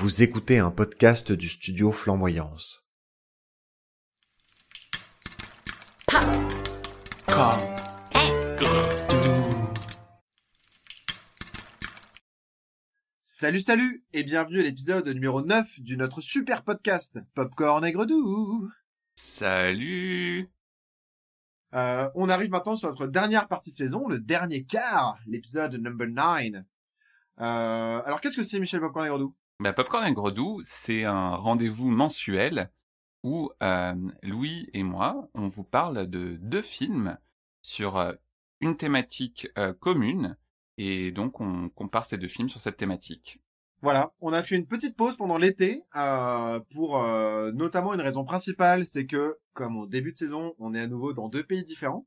Vous écoutez un podcast du studio Flamboyance. Salut salut et bienvenue à l'épisode numéro 9 du notre super podcast Popcorn et Gredou. Salut Euh, on arrive maintenant sur notre dernière partie de saison, le dernier quart, l'épisode number 9. Euh, alors qu'est-ce que c'est Michel Popcorn et Gredou bah, Popcorn et Gredou, c'est un rendez-vous mensuel où euh, Louis et moi, on vous parle de deux films sur euh, une thématique euh, commune et donc on compare ces deux films sur cette thématique. Voilà, on a fait une petite pause pendant l'été euh, pour notamment une raison principale, c'est que comme au début de saison, on est à nouveau dans deux pays différents.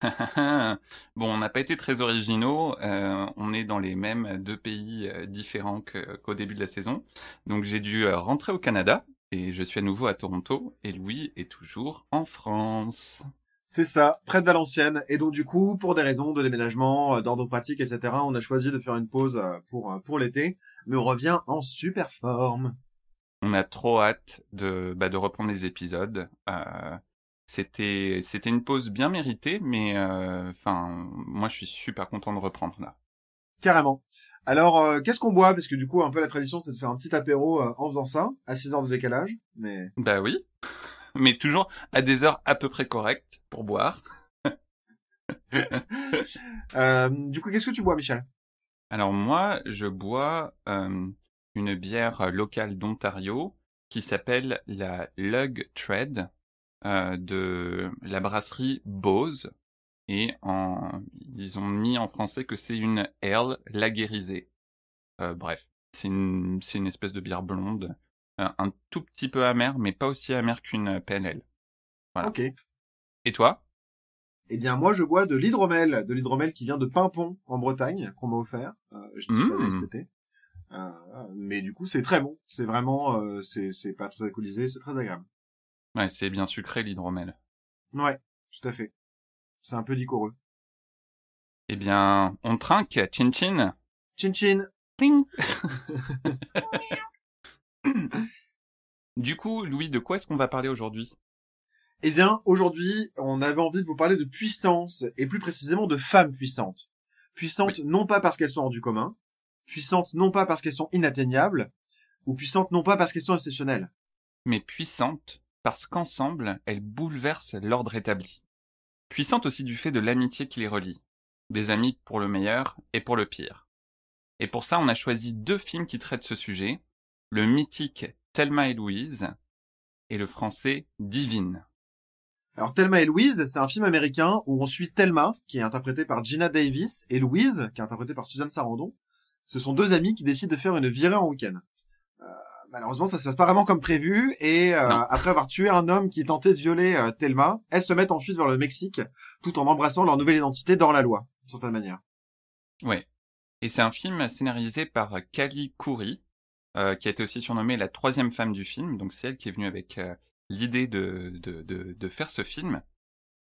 bon, on n'a pas été très originaux, euh, on est dans les mêmes deux pays euh, différents qu'au début de la saison. Donc j'ai dû euh, rentrer au Canada et je suis à nouveau à Toronto et Louis est toujours en France. C'est ça, près de Valenciennes. Et donc du coup, pour des raisons de déménagement, d'ordre pratique, etc., on a choisi de faire une pause pour pour l'été, mais on revient en super forme. On a trop hâte de, bah, de reprendre les épisodes. Euh, c'était, c'était une pause bien méritée, mais euh, enfin, moi je suis super content de reprendre là. Carrément. Alors, euh, qu'est-ce qu'on boit? Parce que du coup, un peu la tradition, c'est de faire un petit apéro euh, en faisant ça, à 6 heures de décalage. Mais Bah oui, mais toujours à des heures à peu près correctes pour boire. euh, du coup, qu'est-ce que tu bois, Michel? Alors moi, je bois euh, une bière locale d'Ontario qui s'appelle la Lug Tread de la brasserie Bose. Et en, ils ont mis en français que c'est une ale laguérisée. Euh, bref, c'est une, une espèce de bière blonde, euh, un tout petit peu amère, mais pas aussi amère qu'une PNL. Voilà. Ok. Et toi? Eh bien, moi, je bois de l'hydromel, de l'hydromel qui vient de Pimpon, en Bretagne, qu'on m'a offert. Euh, je Mmh. cet été. Euh, mais du coup, c'est très bon. C'est vraiment, euh, c'est c'est pas très alcoolisé, c'est très agréable. Ouais, c'est bien sucré l'hydromel. Ouais, tout à fait. C'est un peu liquoreux. Eh bien, on trinque, chin chin. Chin chin. Pling. du coup, Louis, de quoi est-ce qu'on va parler aujourd'hui? Eh bien, aujourd'hui, on avait envie de vous parler de puissance, et plus précisément de femmes puissantes. Puissantes non pas parce qu'elles sont hors du commun, puissantes non pas parce qu'elles sont inatteignables, ou puissantes non pas parce qu'elles sont exceptionnelles. Mais puissante parce qu'ensemble, elles bouleversent l'ordre établi. Puissante aussi du fait de l'amitié qui les relie. Des amis pour le meilleur et pour le pire. Et pour ça, on a choisi deux films qui traitent ce sujet. Le mythique Thelma et Louise et le français Divine. Alors, Thelma et Louise, c'est un film américain où on suit Thelma, qui est interprétée par Gina Davis, et Louise, qui est interprétée par Suzanne Sarandon. Ce sont deux amis qui décident de faire une virée en week-end. Euh, malheureusement, ça se passe pas vraiment comme prévu, et euh, après avoir tué un homme qui tentait de violer euh, Thelma, elles se mettent ensuite vers le Mexique, tout en embrassant leur nouvelle identité dans la loi, d'une certaine manière. Ouais. Et c'est un film scénarisé par Kali Khoury, euh, qui a été aussi surnommée la troisième femme du film. Donc c'est elle qui est venue avec euh, l'idée de, de, de, de faire ce film.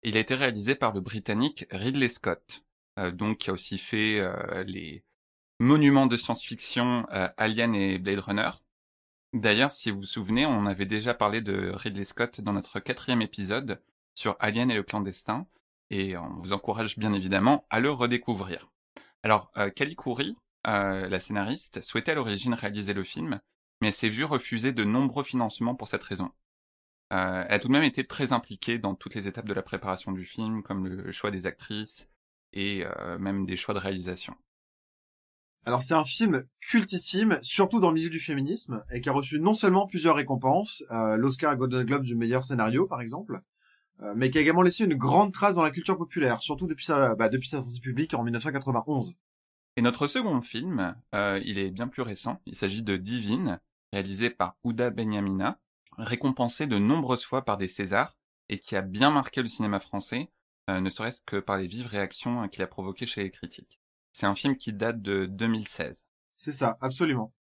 Il a été réalisé par le Britannique Ridley Scott, euh, donc qui a aussi fait euh, les monuments de science-fiction euh, Alien et Blade Runner. D'ailleurs, si vous vous souvenez, on avait déjà parlé de Ridley Scott dans notre quatrième épisode sur Alien et le clandestin, et on vous encourage bien évidemment à le redécouvrir. Alors, euh, Kali Khoury, euh, la scénariste, souhaitait à l'origine réaliser le film, mais s'est vue refuser de nombreux financements pour cette raison. Euh, elle a tout de même été très impliquée dans toutes les étapes de la préparation du film, comme le choix des actrices et euh, même des choix de réalisation. Alors c'est un film cultissime, surtout dans le milieu du féminisme, et qui a reçu non seulement plusieurs récompenses, euh, l'Oscar Golden Globe du meilleur scénario par exemple, euh, mais qui a également laissé une grande trace dans la culture populaire, surtout depuis sa, bah, sortie publique en 1991. Et notre second film, euh, il est bien plus récent. Il s'agit de Divine, réalisé par Ouda Benyamina, récompensé de nombreuses fois par des Césars et qui a bien marqué le cinéma français, ne serait-ce que par les vives réactions qu'il a provoquées chez les critiques. C'est un film qui date de 2016. C'est ça, absolument.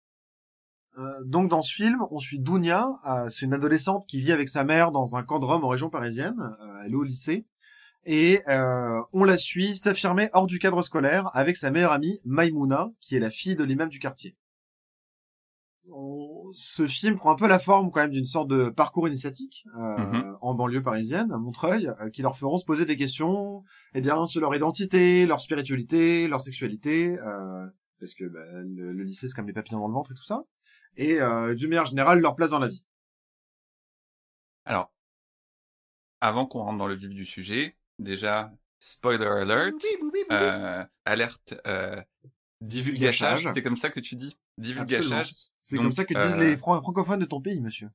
Euh, donc dans ce film, on suit Dounia, euh, c'est une adolescente qui vit avec sa mère dans un camp de Rome en région parisienne, euh, elle est au lycée, et on la suit s'affirmer hors du cadre scolaire avec sa meilleure amie Maïmouna, qui est la fille de l'imam du quartier. Ce film prend un peu la forme quand même d'une sorte de parcours initiatique euh, Mhm. en banlieue parisienne, à Montreuil, euh, qui leur feront se poser des questions, eh bien, sur leur identité, leur spiritualité, leur sexualité, euh, parce que bah, le, le lycée c'est comme les papillons dans le ventre et tout ça, et euh, d'une manière générale leur place dans la vie. Alors, avant qu'on rentre dans le vif du sujet, déjà, spoiler alert, euh, alerte, euh, divulgachage, Divulgachage. c'est comme ça que tu dis? Divulgachage. C'est comme ça que disent euh, les fran- francophones de ton pays, monsieur.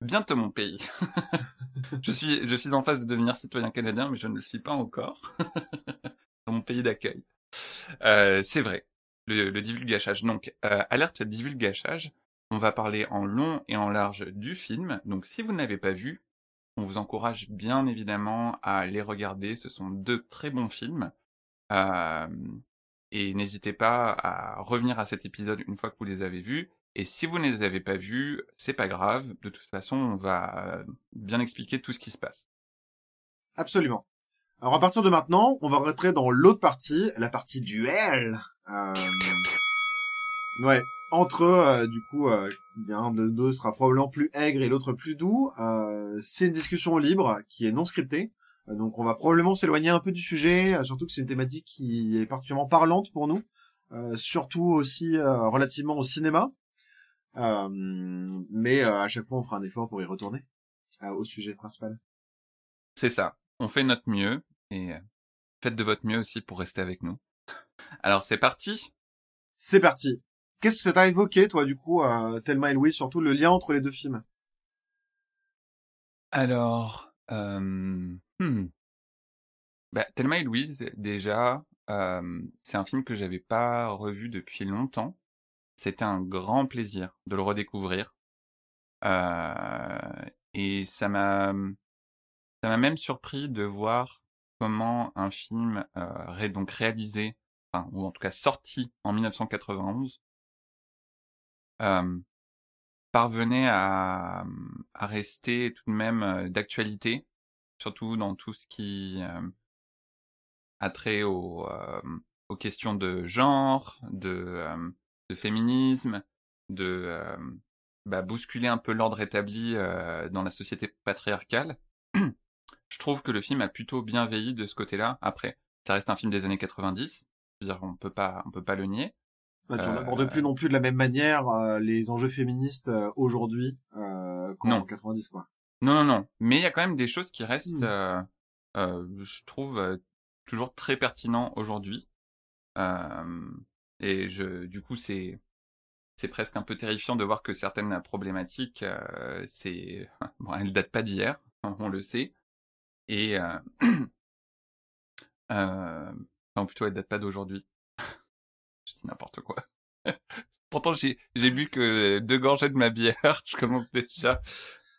bientôt mon pays. je suis, je suis en phase de devenir citoyen canadien, mais je ne le suis pas encore. dans mon pays d'accueil. Euh, c'est vrai, le, le divulgachage. Donc, euh, alerte divulgachage, on va parler en long et en large du film. Donc, si vous ne l'avez pas vu, on vous encourage bien évidemment à les regarder. Ce sont deux très bons films. Euh, et n'hésitez pas à revenir à cet épisode une fois que vous les avez vus. Et si vous ne les avez pas vus, c'est pas grave. De toute façon, on va bien expliquer tout ce qui se passe. Absolument. Alors à partir de maintenant, on va rentrer dans l'autre partie, la partie duel. Euh... Ouais, entre euh, du coup, euh, un de deux sera probablement plus aigre et l'autre plus doux. Euh, c'est une discussion libre qui est non scriptée. Euh, donc on va probablement s'éloigner un peu du sujet, euh, surtout que c'est une thématique qui est particulièrement parlante pour nous, euh, surtout aussi euh, relativement au cinéma. Euh, mais euh, à chaque fois, on fera un effort pour y retourner euh, au sujet principal. C'est ça. On fait notre mieux et faites de votre mieux aussi pour rester avec nous. Alors c'est parti. C'est parti. Qu'est-ce que ça t'a évoqué, toi, du coup, euh, Thelma et Louise, surtout le lien entre les deux films? Alors, euh, hmm. bah, Thelma et Louise, déjà, euh, c'est un film que j'avais pas revu depuis longtemps. C'était un grand plaisir de le redécouvrir. Euh, et ça m'a, ça m'a même surpris de voir comment un film euh, donc réalisé, enfin, ou en tout cas sorti en 1991, euh, parvenait à, à rester tout de même euh, d'actualité, surtout dans tout ce qui euh, a trait au, euh, aux questions de genre, de, euh, de féminisme, de euh, bah, bousculer un peu l'ordre établi euh, dans la société patriarcale. Je trouve que le film a plutôt bien veillé de ce côté-là. Après, ça reste un film des années 90. Je veux dire, on peut pas, on peut pas le nier. Bah, Tu Euh, n'abordes plus non plus de la même manière euh, les enjeux féministes euh, aujourd'hui euh, qu'en Non. 90, quoi. Non, non, non. Mais il y a quand même des choses qui restent, Hmm. euh, euh, je trouve, euh, toujours très pertinents aujourd'hui. Euh, et je, du coup, c'est, c'est presque un peu terrifiant de voir que certaines problématiques, euh, c'est, bon, elles datent pas d'hier, on le sait. Et, euh, euh, enfin, plutôt, elles datent pas d'aujourd'hui. je dis n'importe quoi. Pourtant, j'ai, j'ai bu que deux gorgées de ma bière. Je commence déjà.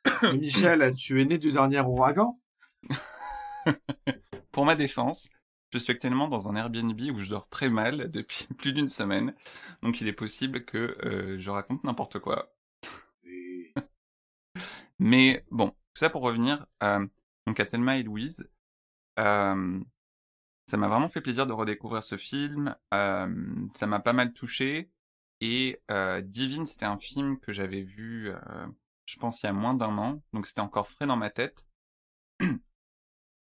Michel, tu es né du dernier ouragan? Pour ma défense, je suis actuellement dans un Airbnb où je dors très mal depuis plus d'une semaine. Donc il est possible que euh, je raconte n'importe quoi. Mais bon, tout ça pour revenir euh, donc à Thelma et Louise. Euh, ça m'a vraiment fait plaisir de redécouvrir ce film. Ça m'a pas mal touché. Et euh, Divine, c'était un film que j'avais vu, euh, je pense, il y a moins d'un an. Donc c'était encore frais dans ma tête.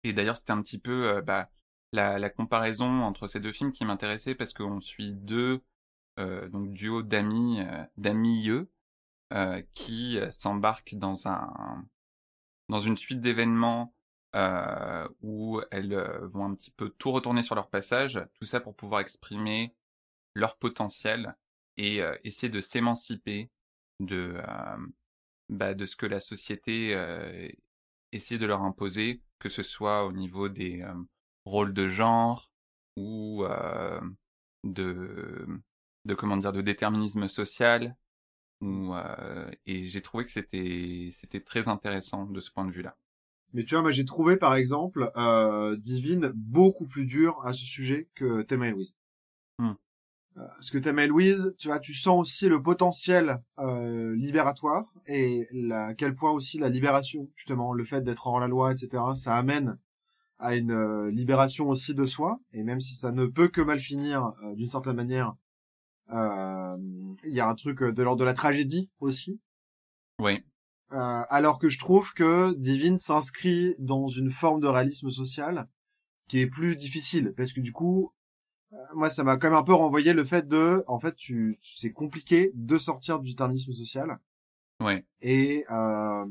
Et d'ailleurs, c'était un petit peu euh, bah, la, comparaison entre ces deux films qui m'intéressait parce qu'on suit deux euh, donc duo d'amis, euh, d'amis qui s'embarquent dans un dans une suite d'événements où elles vont un petit peu tout retourner sur leur passage, tout ça pour pouvoir exprimer leur potentiel et essayer de s'émanciper de bah, de ce que la société euh, essaie de leur imposer, que ce soit au niveau des euh, rôles de genre ou euh, de de comment dire de déterminisme social ou et j'ai trouvé que c'était c'était très intéressant de ce point de vue-là. Mais tu vois, moi j'ai trouvé par exemple Divine beaucoup plus dur à ce sujet que Thelma et Louise. Hmm. Euh, Parce que et Louise, tu vois, tu sens aussi le potentiel euh, libératoire et la, à quel point aussi la libération, justement, le fait d'être hors la loi, etc., ça amène à une euh, libération aussi de soi. Et même si ça ne peut que mal finir euh, d'une certaine manière, Euh, Il y a un truc de l'ordre de la tragédie aussi. Oui. Euh, alors que je trouve que Divine s'inscrit dans une forme de réalisme social qui est plus difficile parce que du coup moi ça m'a quand même un peu renvoyé le fait de en fait tu c'est compliqué de sortir du déterminisme social Ouais. et euh,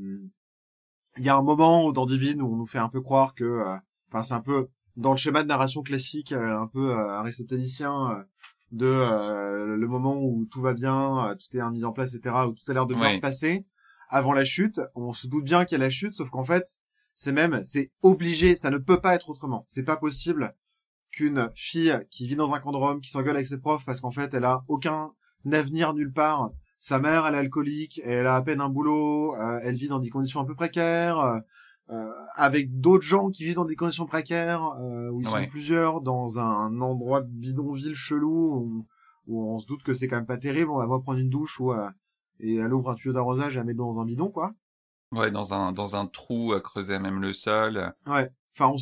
il y a un moment dans Divine où on nous fait un peu croire que euh, enfin c'est un peu dans le schéma de narration classique euh, un peu euh, aristotélicien euh, de euh, le moment où tout va bien euh, tout est mis en place etc où tout a l'air de bien Ouais. se passer avant la chute on se doute bien qu'il y a la chute sauf qu'en fait c'est même c'est obligé ça ne peut pas être autrement c'est pas possible qu'une fille qui vit dans un camp de Rome qui s'engueule avec ses profs parce qu'en fait elle a aucun avenir nulle part sa mère elle est alcoolique elle a à peine un boulot euh, elle vit dans des conditions un peu précaires euh, euh, avec d'autres gens qui vivent dans des conditions précaires euh, où ils Ouais. sont plusieurs dans un endroit de bidonville chelou où, où on se doute que c'est quand même pas terrible on la voit prendre une douche ou et elle ouvre un tuyau d'arrosage et elle met dans un bidon quoi Ouais, dans un dans un trou creusé à même le sol. Ouais. Enfin, on,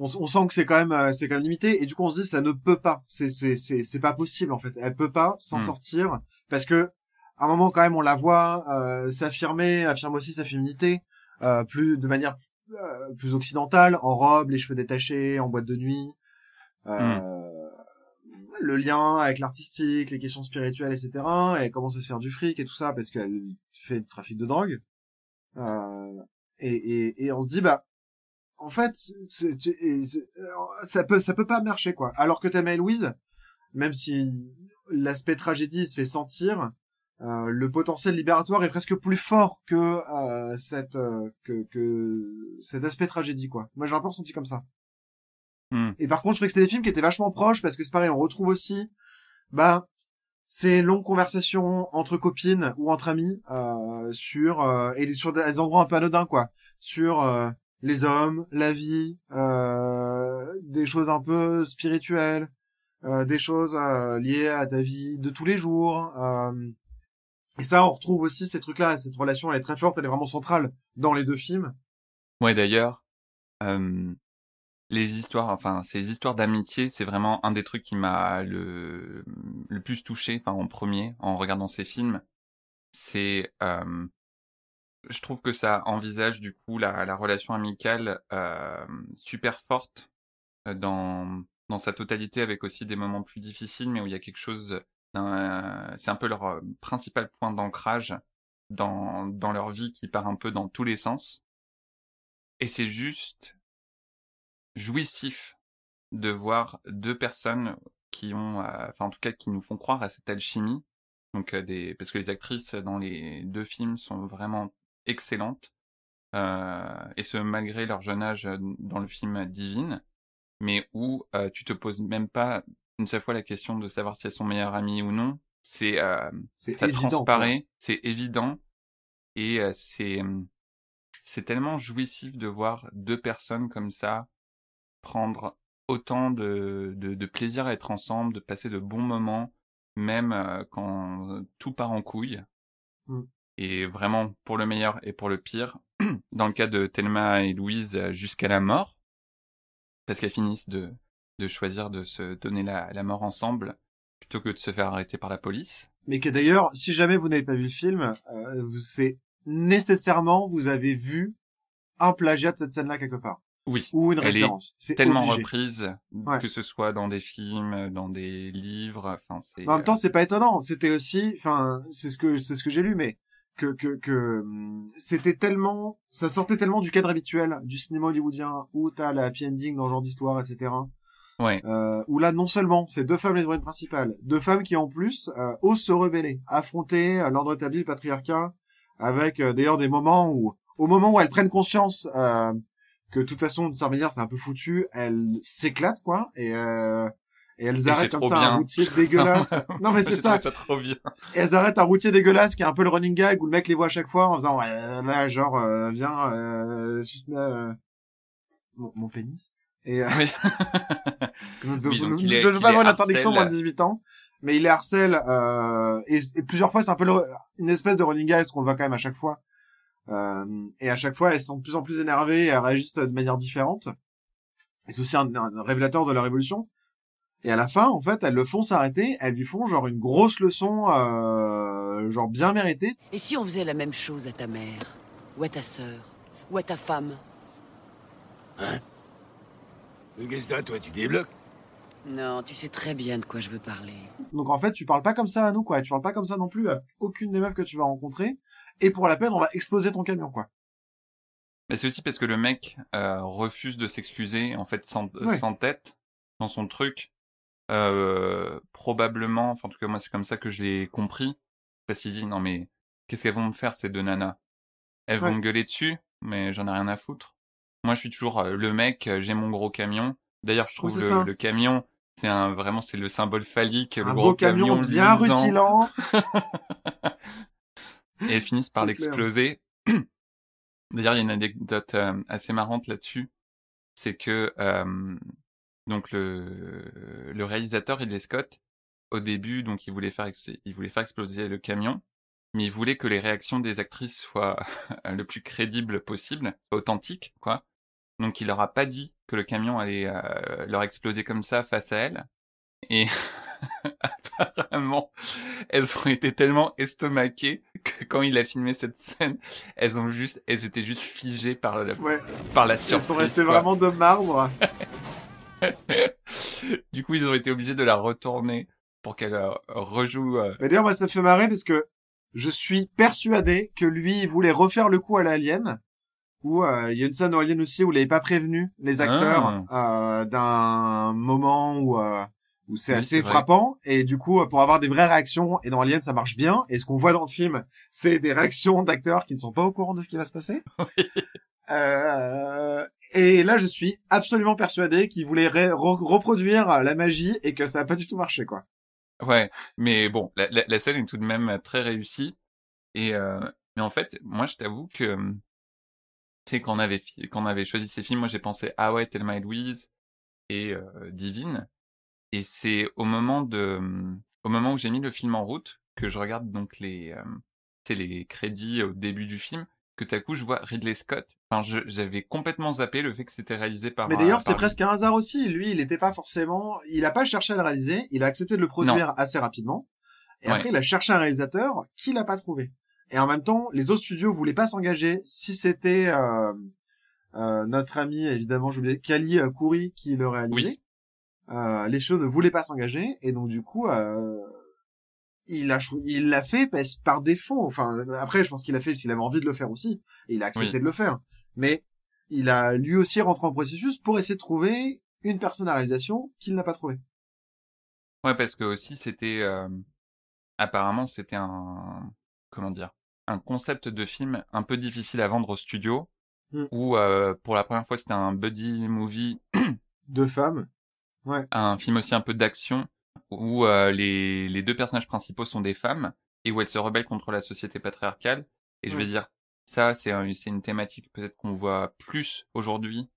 on, on sent que c'est quand même, euh, c'est quand même limité, et du coup, on se dit, ça ne peut pas. C'est, c'est, c'est, c'est pas possible, en fait. Elle peut pas s'en Hmm. sortir, parce que, à un moment, quand même, on la voit, euh, s'affirmer, affirme aussi sa féminité, euh, plus, de manière, euh, plus occidentale, en robe, les cheveux détachés, en boîte de nuit, euh, le lien avec l'artistique, les questions spirituelles, etc. Et elle commence à se faire du fric et tout ça, parce qu'elle fait du trafic de drogue. Euh, et, et, et on se dit, bah, en fait, c'est- c'est- euh, ça peut, ça peut pas marcher, quoi. Alors que Thelma et Louise, même si l'aspect tragédie se fait sentir, euh, le potentiel libératoire est presque plus fort que euh, cette euh, que, que cet aspect tragédie, quoi. Moi, j'ai un peu ressenti comme ça. Hmm. Et par contre, je trouvais que c'était des films qui étaient vachement proches parce que c'est pareil, on retrouve aussi, bah, ces longues conversations entre copines ou entre amis euh, sur euh, et sur des endroits un peu anodins, quoi, sur euh, les hommes, la vie, euh, des choses un peu spirituelles, euh, des choses euh, liées à ta vie de tous les jours. et ça, on retrouve aussi ces trucs-là. Cette relation, elle est très forte, elle est vraiment centrale dans les deux films. Ouais, d'ailleurs, les histoires, enfin, ces histoires d'amitié, c'est vraiment un des trucs qui m'a le, le plus touché, enfin, en premier, en regardant ces films. C'est, je trouve que ça envisage, du coup, la, la relation amicale, euh, super forte euh, dans, dans sa totalité, avec aussi des moments plus difficiles, mais où il y a quelque chose, c'est un peu leur euh, principal point d'ancrage dans, dans leur vie qui part un peu dans tous les sens. Et c'est juste jouissif de voir deux personnes qui ont, euh, enfin en tout cas qui nous font croire à cette alchimie. Donc des, parce que les actrices dans les deux films sont vraiment excellentes. Euh, et ce malgré leur jeune âge euh, dans le film Divine, mais où euh, tu te poses même pas une seule fois la question de savoir si elles sont meilleures amies ou non. C'est C'est ça évident. transparaît, c'est évident et c'est c'est tellement jouissif de voir deux personnes comme ça prendre autant de, de, de plaisir à être ensemble, de passer de bons moments, même quand tout part en couille. Mm. Et vraiment pour le meilleur et pour le pire. Dans le cas de Thelma et Louise, euh, jusqu'à la mort, parce qu'elles finissent de, de choisir de se donner la, la mort ensemble plutôt que de se faire arrêter par la police. Mais que d'ailleurs, si jamais vous n'avez pas vu le film, euh, c'est nécessairement vous avez vu un plagiat de cette scène-là quelque part Oui. ou une Elle référence. C'est tellement obligé. reprise, Ouais. que ce soit dans des films, dans des livres, enfin c'est. En même temps, c'est pas étonnant. C'était aussi, enfin, c'est ce que c'est ce que j'ai lu, mais que que que hum, c'était tellement, ça sortait tellement du cadre habituel du cinéma hollywoodien où t'as la happy ending dans ce genre d'histoire, etc. Ouais. Euh, où là, non seulement c'est deux femmes les héroïnes principales, deux femmes qui en plus euh, osent se rebeller, affronter euh, l'ordre établi, le patriarcat, avec euh, d'ailleurs des moments où, au moment où elles prennent conscience euh, que de toute façon, de certaine manière, c'est un peu foutu, elles s'éclatent quoi, et euh, et elles arrêtent comme ça bien. un routier dégueulasse. non mais c'est ça. trouvé trop bien. Et elles arrêtent un routier dégueulasse qui est un peu le running gag où le mec les voit à chaque fois en faisant ouais, là, genre euh, viens euh, suce euh, mon, mon pénis. Et euh, Oui. parce que nous ne Oui, nous- donc nous- il est- je veux pas avoir les l'interdiction moins de harcèle. 18 ans, mais il les harcèle euh, et, et plusieurs fois c'est un peu le- une espèce de running gag parce qu'on le voit quand même à chaque fois. Euh, et à chaque fois elles sont de plus en plus énervées et elles réagissent de manière différente. Et c'est aussi un, un révélateur de leur évolution. Et à la fin, en fait, elles le font s'arrêter, elles lui font genre une grosse leçon, euh, genre bien méritée. Et si on faisait la même chose à ta mère Ou à ta sœur Ou à ta femme? Mais qu'est-ce que toi, tu débloques? Non, tu sais très bien de quoi je veux parler. Donc en fait, tu parles pas comme ça à nous, quoi. Tu parles pas comme ça non plus à aucune des meufs que tu vas rencontrer. Et pour la peine, on va exploser ton camion, quoi. Mais c'est aussi parce que le mec euh, refuse de s'excuser, en fait, sans, Ouais. sans tête, dans son truc. Euh, probablement, enfin en tout cas moi c'est comme ça que je l'ai compris, parce qu'il dit non mais qu'est-ce qu'elles vont me faire ces deux nanas? Elles vont me gueuler dessus, mais j'en ai rien à foutre. Moi je suis toujours euh, le mec, euh, j'ai mon gros camion. D'ailleurs je trouve le, le camion, c'est un vraiment c'est le symbole phallique, le Un gros beau camion bien rutilant. et elles finissent par l'exploser. D'ailleurs, il y a une anecdote euh, assez marrante là-dessus, c'est que euh, donc le le réalisateur Ridley Scott au début donc il voulait faire il voulait faire exploser le camion, mais il voulait que les réactions des actrices soient le plus crédibles possible, authentiques quoi. Donc il leur a pas dit que le camion allait euh, leur exploser comme ça face à elles. Et apparemment, elles ont été tellement estomaquées que quand il a filmé cette scène, elles ont juste, elles étaient juste figées par la, Ouais. par la Elles surprise. sont restées quoi. vraiment de marbre. du coup, ils ont été obligés de la retourner pour qu'elle euh, rejoue. euh, Mais d'ailleurs, moi, ça me fait marrer parce que je suis persuadé que lui, il voulait refaire le coup à l'Alien. Où euh, il y a une scène dans Alien aussi où il n'avait pas prévenu les acteurs euh, d'un moment où où c'est Oui, assez frappant et du coup pour avoir des vraies réactions et dans Alien ça marche bien et ce qu'on voit dans le film c'est des réactions d'acteurs qui ne sont pas au courant de ce qui va se passer. Euh, et là je suis absolument persuadé qu'il voulait ré- re- reproduire la magie et que ça a pas du tout marché quoi. Ouais, mais bon, la, scène est tout de même très réussie. Et euh, mais en fait, moi, je t'avoue que euh, tu sais quand on avait quand avait choisi ces films, moi j'ai pensé ah ouais, Thelma et Louise et euh, Divine. Et c'est au moment de au moment où j'ai mis le film en route que je regarde donc les euh, les crédits au début du film que tout à coup je vois Ridley Scott. Enfin, j'avais complètement zappé le fait que c'était réalisé par. Mais euh, d'ailleurs c'est lui. presque un hasard aussi. Lui il n'était pas forcément, il a pas cherché à le réaliser, il a accepté de le produire assez rapidement. Et Ouais. après il a cherché un réalisateur qu'il n'a pas trouvé. Et en même temps, les autres studios voulaient pas s'engager si c'était euh, euh, notre ami, évidemment, oublié, Kali euh, Kouri qui le réalisait. Oui. Euh, les studios ne voulaient pas s'engager et donc du coup, euh, il a il l'a fait parce- par défaut. Enfin, après, je pense qu'il a fait parce qu'il avait envie de le faire aussi et il a accepté Oui. de le faire. Mais il a lui aussi rentré en processus pour essayer de trouver une personne à réalisation qu'il n'a pas trouvé. Ouais, parce que aussi c'était euh, apparemment c'était un comment dire un concept de film un peu difficile à vendre au studio Mm. où euh, pour la première fois c'était un buddy movie, Deux femmes. Ouais. un film aussi un peu d'action où euh, les les deux personnages principaux sont des femmes et où elles se rebellent contre la société patriarcale et je vais dire ça c'est un- c'est une thématique peut-être qu'on voit plus aujourd'hui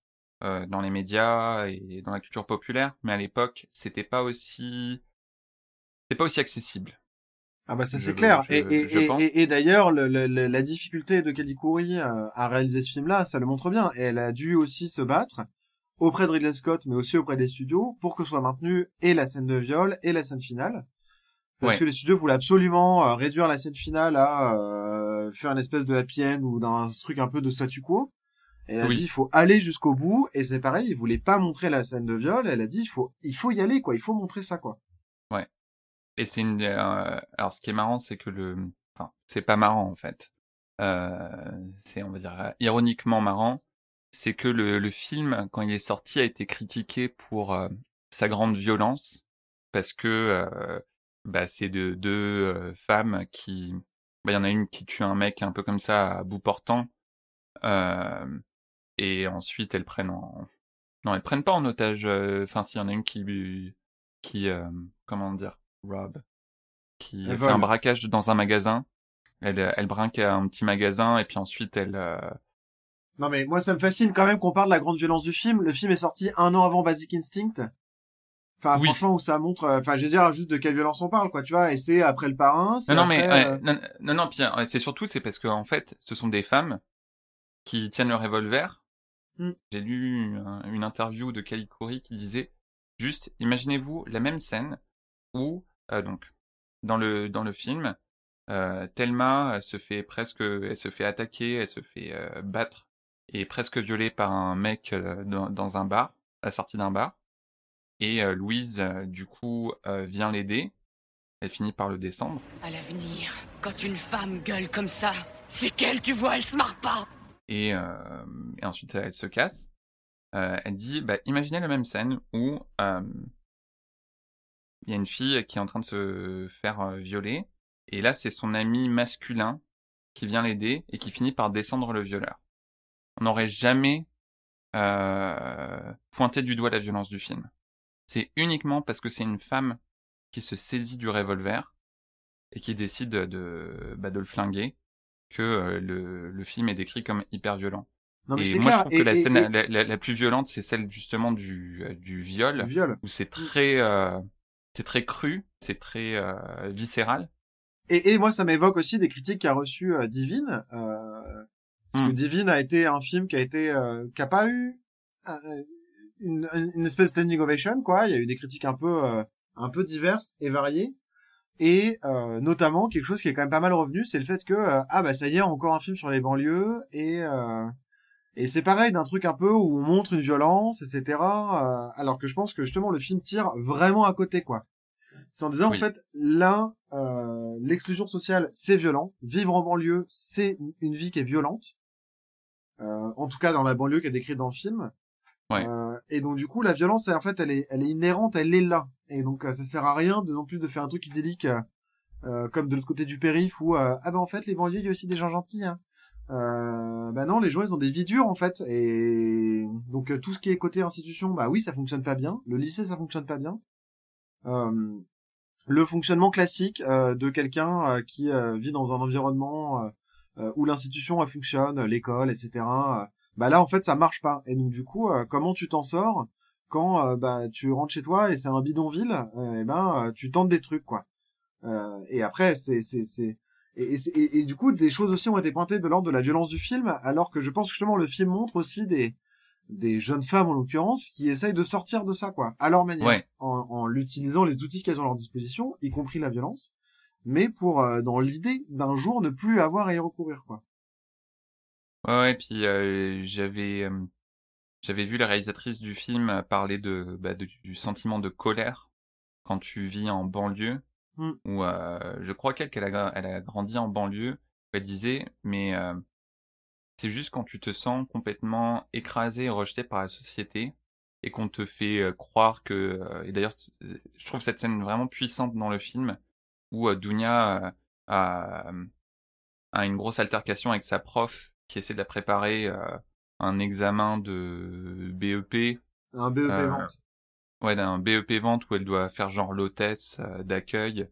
euh, dans les médias et dans la culture populaire mais à l'époque c'était pas aussi c'est pas aussi accessible Ah bah ça c'est clair. je- et et, je et, pense. et- et d'ailleurs, le, le- le- la difficulté de Kelly Coury euh, à réaliser ce film-là, ça le montre bien. Et elle a dû aussi se battre auprès de Ridley Scott, mais aussi auprès des studios, pour que soit maintenue et la scène de viol et la scène finale. Parce Ouais. que les studios voulaient absolument euh, réduire la scène finale à euh, faire une espèce de happy end ou d'un truc un peu de statu quo. Et elle a dit il faut aller jusqu'au bout. Et c'est pareil, ils voulaient pas montrer la scène de viol. Elle a dit il faut il faut y aller quoi, il faut montrer ça quoi. Et c'est une. euh, alors, ce qui est marrant, c'est que le. Enfin, c'est pas marrant en fait. Euh, c'est, on va dire, ironiquement marrant. C'est que le, le film, quand il est sorti, a été critiqué pour euh, sa grande violence, parce que euh, bah, c'est de deux euh, femmes qui. Bah, il y en a une qui tue un mec un peu comme ça à bout portant, euh, et ensuite elles prennent en. Non, elles prennent pas en otage. euh, Enfin, s'il y en a une qui qui euh, comment dire rob qui Elle fait vole. un braquage dans un magasin. Elle, elle brinque à un petit magasin et puis ensuite elle. Non mais moi ça me fascine quand même qu'on parle de la grande violence du film. Le film est sorti un an avant Basic Instinct. Enfin Oui. franchement où ça montre, euh, enfin je veux dire juste de quelle violence on parle quoi, tu vois. Et c'est après le parrain. Non, non, mais après, euh, non, non, non, puis c'est surtout c'est parce que en fait, ce sont des femmes qui tiennent le revolver. Hmm. J'ai lu une, une interview de Kelly Coury qui disait Juste, imaginez-vous la même scène où, euh, donc, dans le dans le film, euh, Thelma elle se fait presque, elle se fait attaquer, elle se fait euh, battre et presque violée par un mec euh, dans, dans un bar, à la sortie d'un bar. Et euh, Louise, euh, du coup, vient l'aider. Elle finit par le descendre. À l'avenir, quand une femme gueule comme ça, c'est qu'elle, tu vois, elle se marre pas. et, euh, et ensuite elle se casse. Euh, elle dit, bah, imaginez la même scène où euh, il y a une fille qui est en train de se faire euh, violer, et là c'est son ami masculin qui vient l'aider et qui finit par descendre le violeur. On n'aurait jamais euh, pointé du doigt la violence du film. C'est uniquement parce que c'est une femme qui se saisit du revolver et qui décide de, bah, de le flinguer que euh, le, le film est décrit comme hyper violent. Non, mais et moi, clair. je trouve Et- que la et- scène et- la, la- la plus violente, c'est celle justement du, euh, du viol, viol. où c'est très, euh, c'est très cru, c'est très euh, viscéral. Et, et moi, ça m'évoque aussi des critiques qu'a reçu euh, Divine. Parce que Hmm. Divine a été un film qui a été, euh, qui a pas eu euh, une, une espèce de standing ovation, quoi. Il y a eu des critiques un peu, euh, un peu diverses et variées. Et euh, notamment quelque chose qui est quand même pas mal revenu, c'est le fait que euh, ah bah ça y est, encore un film sur les banlieues et euh, et c'est pareil d'un truc un peu où on montre une violence, etc. alors que je pense que justement le film tire vraiment à côté, quoi. C'est en disant Oui. en fait là, euh, l'exclusion sociale c'est violent, vivre en banlieue c'est une vie qui est violente. Euh, en tout cas dans la banlieue qui est décrite dans le film. Ouais. Euh, et donc du coup la violence en fait elle est elle est inhérente, elle est là. Et donc euh, ça sert à rien de non plus de faire un truc idyllique comme de l'autre côté du périph où euh, ah ben en fait les banlieues il y a aussi des gens gentils. Hein. Euh, bah non les gens ils ont des vies dures en fait et donc euh, tout ce qui est côté institution bah oui ça fonctionne pas bien. Le lycée ça fonctionne pas bien. Euh, le fonctionnement classique euh, de quelqu'un qui vit dans un environnement où l'institution elle fonctionne, l'école, etc. euh, bah là en fait ça marche pas. Et donc du coup, euh, comment tu t'en sors quand euh, bah tu rentres chez toi et c'est un bidonville, euh, et ben euh, tu tentes des trucs quoi. Euh, et après c'est c'est c'est et du coup des choses aussi ont été pointées de l'ordre de la violence du film, alors que je pense que justement le film montre aussi des des jeunes femmes en l'occurrence qui essayent de sortir de ça quoi, à leur manière, Ouais. en, en l'utilisant les outils qu'elles ont à leur disposition, y compris la violence, mais pour euh, dans l'idée d'un jour ne plus avoir à y recourir quoi. Ouais, ouais, puis euh, j'avais euh, j'avais vu la réalisatrice du film parler de, bah, de- du sentiment de colère quand tu vis en banlieue, Hmm. où euh, je crois qu'elle qu'elle a, elle a grandi en banlieue. Elle disait, mais c'est juste quand tu te sens complètement écrasé et rejeté par la société et qu'on te fait croire que et d'ailleurs je trouve cette scène vraiment puissante dans le film où euh, Dunia euh, a, a une grosse altercation avec sa prof qui essaie de la préparer euh, un examen de BEP Un BEP Euh, vente. ouais d'un BEP vente où elle doit faire genre l'hôtesse euh, d'accueil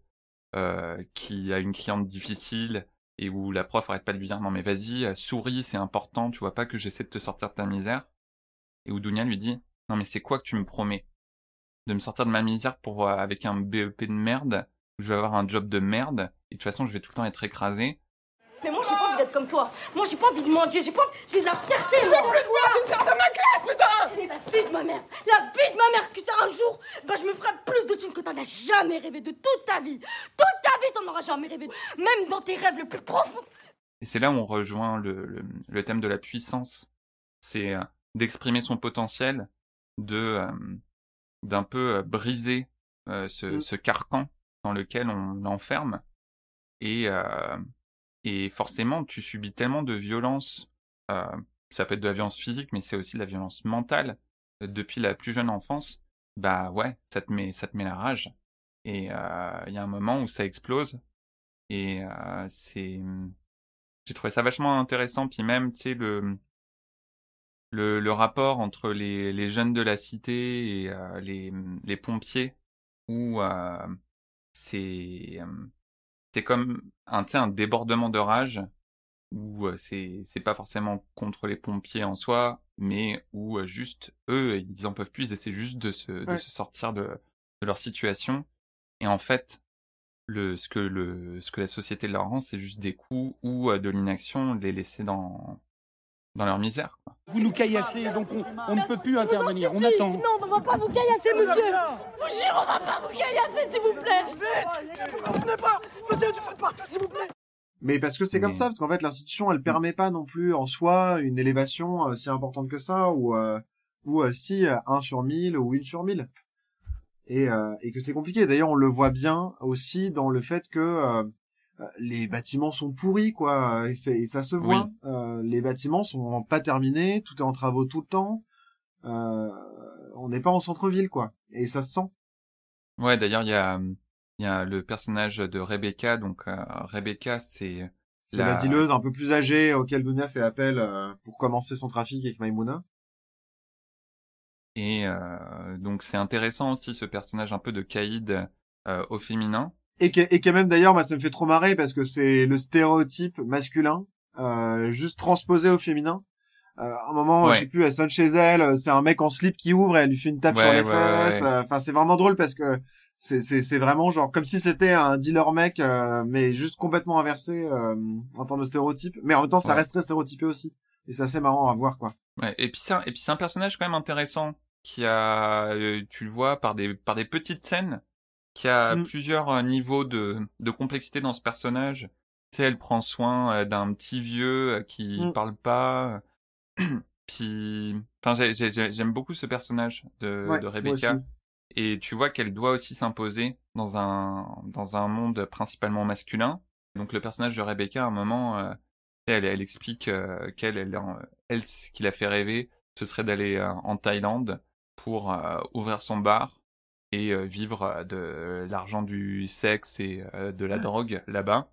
euh, qui a une cliente difficile et où la prof arrête pas de lui dire non mais vas-y euh, souris c'est important tu vois pas que j'essaie de te sortir de ta misère et où Dunia lui dit non mais c'est quoi que tu me promets? De me sortir de ma misère pour euh, avec un BEP de merde où je vais avoir un job de merde et de toute façon je vais tout le temps être écrasé Mais moi, j'ai pas envie d'être comme toi. Moi, j'ai pas envie de mendier. J'ai pas envie... J'ai de la fierté, Je veux plus te voir, tu sors de ma classe, putain La vie de ma mère La vie de ma mère Que un jour, bah, je me ferai plus de thunes que t'en as jamais rêvé de toute ta vie Toute ta vie, t'en auras jamais rêvé. Même dans tes rêves les plus profonds. Et c'est là où on rejoint le, le, le thème de la puissance. C'est euh, d'exprimer son potentiel, de euh, d'un peu euh, briser euh, ce, Mm. ce carcan dans lequel on l'enferme. Et, euh, et forcément, tu subis tellement de violence. euh, ça peut être de la violence physique, mais c'est aussi de la violence mentale depuis la plus jeune enfance. Bah ouais, ça te met ça te met la rage. Et euh, il y a un moment où ça explose. Et c'est j'ai trouvé ça vachement intéressant puis même tu sais le le, le rapport entre les, les jeunes de la cité et les, les pompiers où c'est c'est comme un débordement de rage où c'est c'est pas forcément contre les pompiers en soi mais où juste eux ils en peuvent plus ils essaient juste de se de Ouais. se sortir de de leur situation et en fait le ce que le ce que la société leur rend c'est juste des coups ou de l'inaction les laisser dans dans leur misère. Quoi. Vous nous caillassez, donc on, on ne peut plus intervenir. On attend. Non, on va pas vous caillasser, monsieur Vous jure, on va pas vous caillasser, s'il vous plaît Venez pas Monsieur, du foot partout, s'il vous plaît Mais parce que c'est comme ça, parce qu'en fait l'institution elle permet pas non plus en soi une élévation euh, si importante que ça, ou euh, ou euh, si euh, 1 sur 1000 ou 1 sur 1000. Et, euh, et que c'est compliqué. D'ailleurs on le voit bien aussi dans le fait que les bâtiments sont pourris, quoi, et, ça se voit. Euh, les bâtiments sont pas terminés, tout est en travaux tout le temps. Euh, on n'est pas en centre-ville, quoi, et ça se sent. Ouais, d'ailleurs, il y a, il y a le personnage de Rebecca. Donc, euh, Rebecca, c'est C'est La- la dealeuse un peu plus âgée auquel Dunia fait appel euh, pour commencer son trafic avec Maimouna. et euh, donc c'est intéressant aussi ce personnage un peu de Caïd euh, au féminin. Et qui, et qui même d'ailleurs, moi ça me fait trop marrer parce que c'est le stéréotype masculin, euh, juste transposé au féminin. Euh, à un moment, Ouais. je sais plus, elle sonne chez elle, euh, c'est un mec en slip qui ouvre et elle lui fait une tape Ouais, sur les ouais, fesses. euh, Enfin, c'est vraiment drôle parce que c'est c'est c'est vraiment genre comme si c'était un dealer mec, euh, mais juste complètement inversé euh, en termes de stéréotype. Mais en même temps, ça Ouais. reste très stéréotypé aussi. Et c'est assez marrant à voir, quoi. Ouais, et puis c'est un, et puis c'est un personnage quand même intéressant qui a, euh, tu le vois par des par des petites scènes, qui a Mm. plusieurs euh, niveaux de de complexité dans ce personnage. Tu sais, elle prend soin euh, d'un petit vieux euh, qui Mm. parle pas. Puis, enfin, j'ai- j'ai- j'ai- j'aime beaucoup ce personnage de, Ouais, de moi Rebecca. Et tu vois qu'elle doit aussi s'imposer dans un dans un monde principalement masculin. Donc le personnage de Rebecca, à un moment, euh, elle, elle explique euh, qu'elle, elle, elle, ce qui l'a fait rêver, ce serait d'aller euh, en Thaïlande pour ouvrir son bar et euh, vivre euh, de l'argent du sexe et euh, de la drogue là-bas.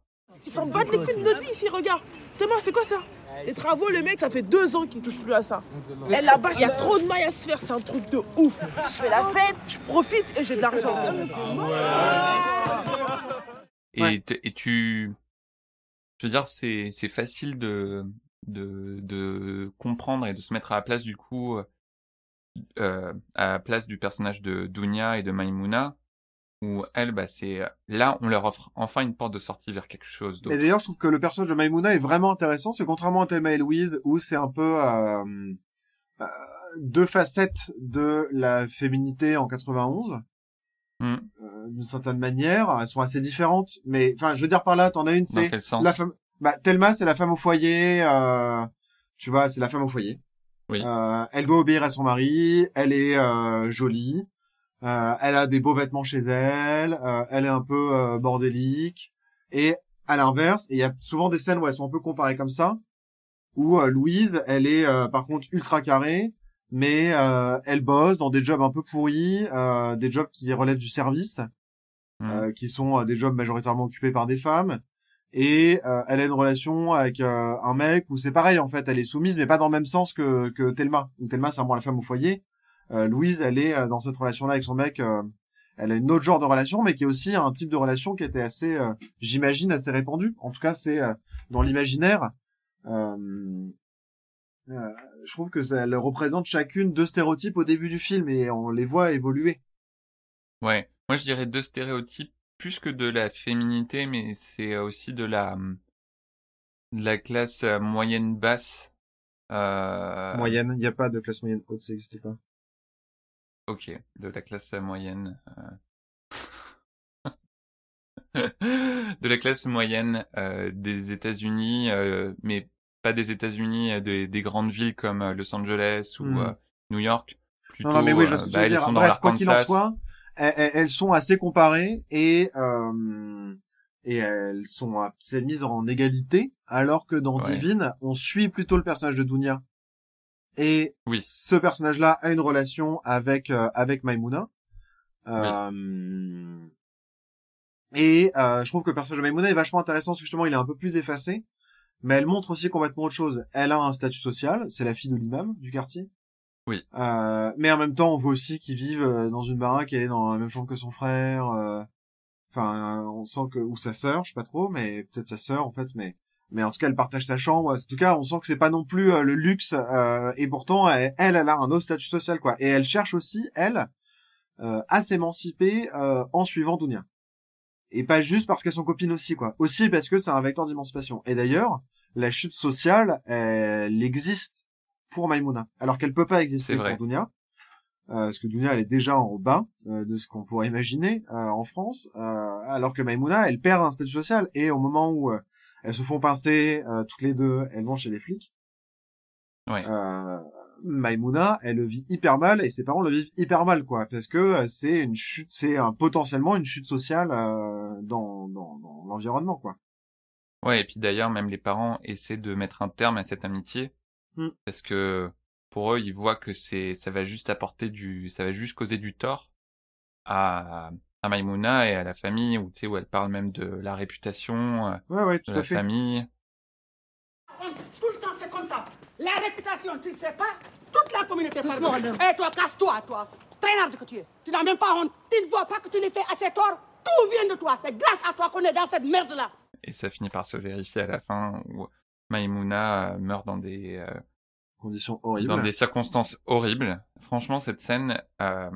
Ils s'en battent les couilles de notre vie ici, regarde. Théma, c'est quoi ça? Les travaux, le mec, ça fait deux ans qu'il touche plus à ça. Et là-bas, il y a trop de mailles à se faire, c'est un truc de ouf. Je fais la fête, je profite et j'ai de l'argent. Et, et tu, je veux dire, c'est c'est facile de de de comprendre et de se mettre à la place du coup, euh, à la place du personnage de Dunya et de Maimouna, où elle, bah c'est là, on leur offre enfin une porte de sortie vers quelque chose Et d'autre. d'ailleurs, je trouve que le personnage de Maimouna est vraiment intéressant, que contrairement à Thelma et Louise, où c'est un peu euh, euh, deux facettes de la féminité en 91, Hmm. euh, d'une certaine manière, elles sont assez différentes, mais enfin, je veux dire par là, t'en as une, c'est la femme. Bah, Thelma, c'est la femme au foyer, euh, tu vois, c'est la femme au foyer. Oui. Euh, elle doit obéir à son mari, elle est euh, jolie, euh, elle a des beaux vêtements chez elle, euh, elle est un peu euh, bordélique, et à l'inverse, il y a souvent des scènes où elles sont un peu comparées comme ça, où euh, Louise, elle est euh, par contre ultra carrée, mais euh, elle bosse dans des jobs un peu pourris, euh, des jobs qui relèvent du service, euh, qui sont des jobs majoritairement occupés par des femmes. Et euh, elle a une relation avec euh, un mec où c'est pareil en fait, elle est soumise mais pas dans le même sens que que Thelma. Où Thelma c'est vraiment la femme au foyer. Euh, Louise elle est euh, dans cette relation-là avec son mec. euh, elle a une autre genre de relation mais qui est aussi un type de relation qui était assez, euh, j'imagine, assez répandu. En tout cas c'est dans l'imaginaire. Je trouve que ça elle représente chacune deux stéréotypes au début du film et on les voit évoluer. Ouais, moi je dirais deux stéréotypes plus que de la féminité, mais c'est aussi de la de la classe euh, moyenne basse. Euh, Moyenne, il n'y a pas de classe moyenne haute, ça n'existe pas. Ok, de la classe moyenne. euh. de la classe moyenne euh, des États-Unis, euh, mais pas des États-Unis, des, des grandes villes comme Los Angeles ou Hmm. New York. Plutôt, Non, non, mais oui, je bah, dire. Bref, quoi qu'il en soit, elles, elles- sont assez comparées et euh, et elles sont assez mises en égalité, alors que dans Ouais. Divine, on suit plutôt le personnage de Dunya. Et Oui. ce personnage-là a une relation avec euh, avec Maimouna. Euh, Et euh, je trouve que le personnage de Maimouna est vachement intéressant, parce que justement, il est un peu plus effacé, mais elle montre aussi complètement autre chose. Elle a un statut social, c'est la fille de l'imam du quartier. Oui. Euh, mais en même temps, on voit aussi qu'ils vivent euh, dans une baraque, elle est dans la même chambre que son frère. euh, Enfin, on sent que ou sa sœur, je sais pas trop, mais peut-être sa sœur en fait, mais mais en tout cas, elle partage sa chambre. En tout cas, on sent que c'est pas non plus euh, le luxe, et pourtant, elle, elle, a un autre statut social, quoi. Et elle cherche aussi, elle, à s'émanciper en suivant Dunia. Et pas juste parce qu'elles sont copines aussi, quoi. Aussi parce que c'est un vecteur d'émancipation. Et d'ailleurs, la chute sociale, elle existe pour Maimouna, alors qu'elle peut pas exister pour vrai. Dounia. Euh, parce que Dounia, elle est déjà en bas euh, de ce qu'on pourrait imaginer euh, en France, euh, alors que Maimouna, elle perd un statut social. Et au moment où euh, elles se font pincer euh, toutes les deux, elles vont chez les flics. Ouais. Euh, Maimouna, elle le vit hyper mal et ses parents le vivent hyper mal, quoi, parce que c'est une chute, c'est un, potentiellement une chute sociale euh, dans, dans, dans l'environnement, quoi. Ouais, et puis d'ailleurs, même les parents essaient de mettre un terme à cette amitié, Mm. parce que pour eux, ils voient que c'est, ça va juste apporter du, ça va juste causer du tort à, à Maimouna et à la famille, où tu sais, où elle parle même de la réputation euh, Ouais, ouais, tout de à la fait. famille. Tout le temps, c'est comme ça. La réputation, tu ne sais pas Toute la communauté parle. Madame. Eh, toi, casse-toi, toi. Traînard que tu es. Tu n'as même pas honte. Tu ne vois pas que tu les fais assez tort. Tout vient de toi. C'est grâce à toi qu'on est dans cette merde-là. Et ça finit par se vérifier à la fin, où Maimouna euh, meurt dans des, euh, Conditions horribles. dans des circonstances horribles. Franchement, cette scène, euh,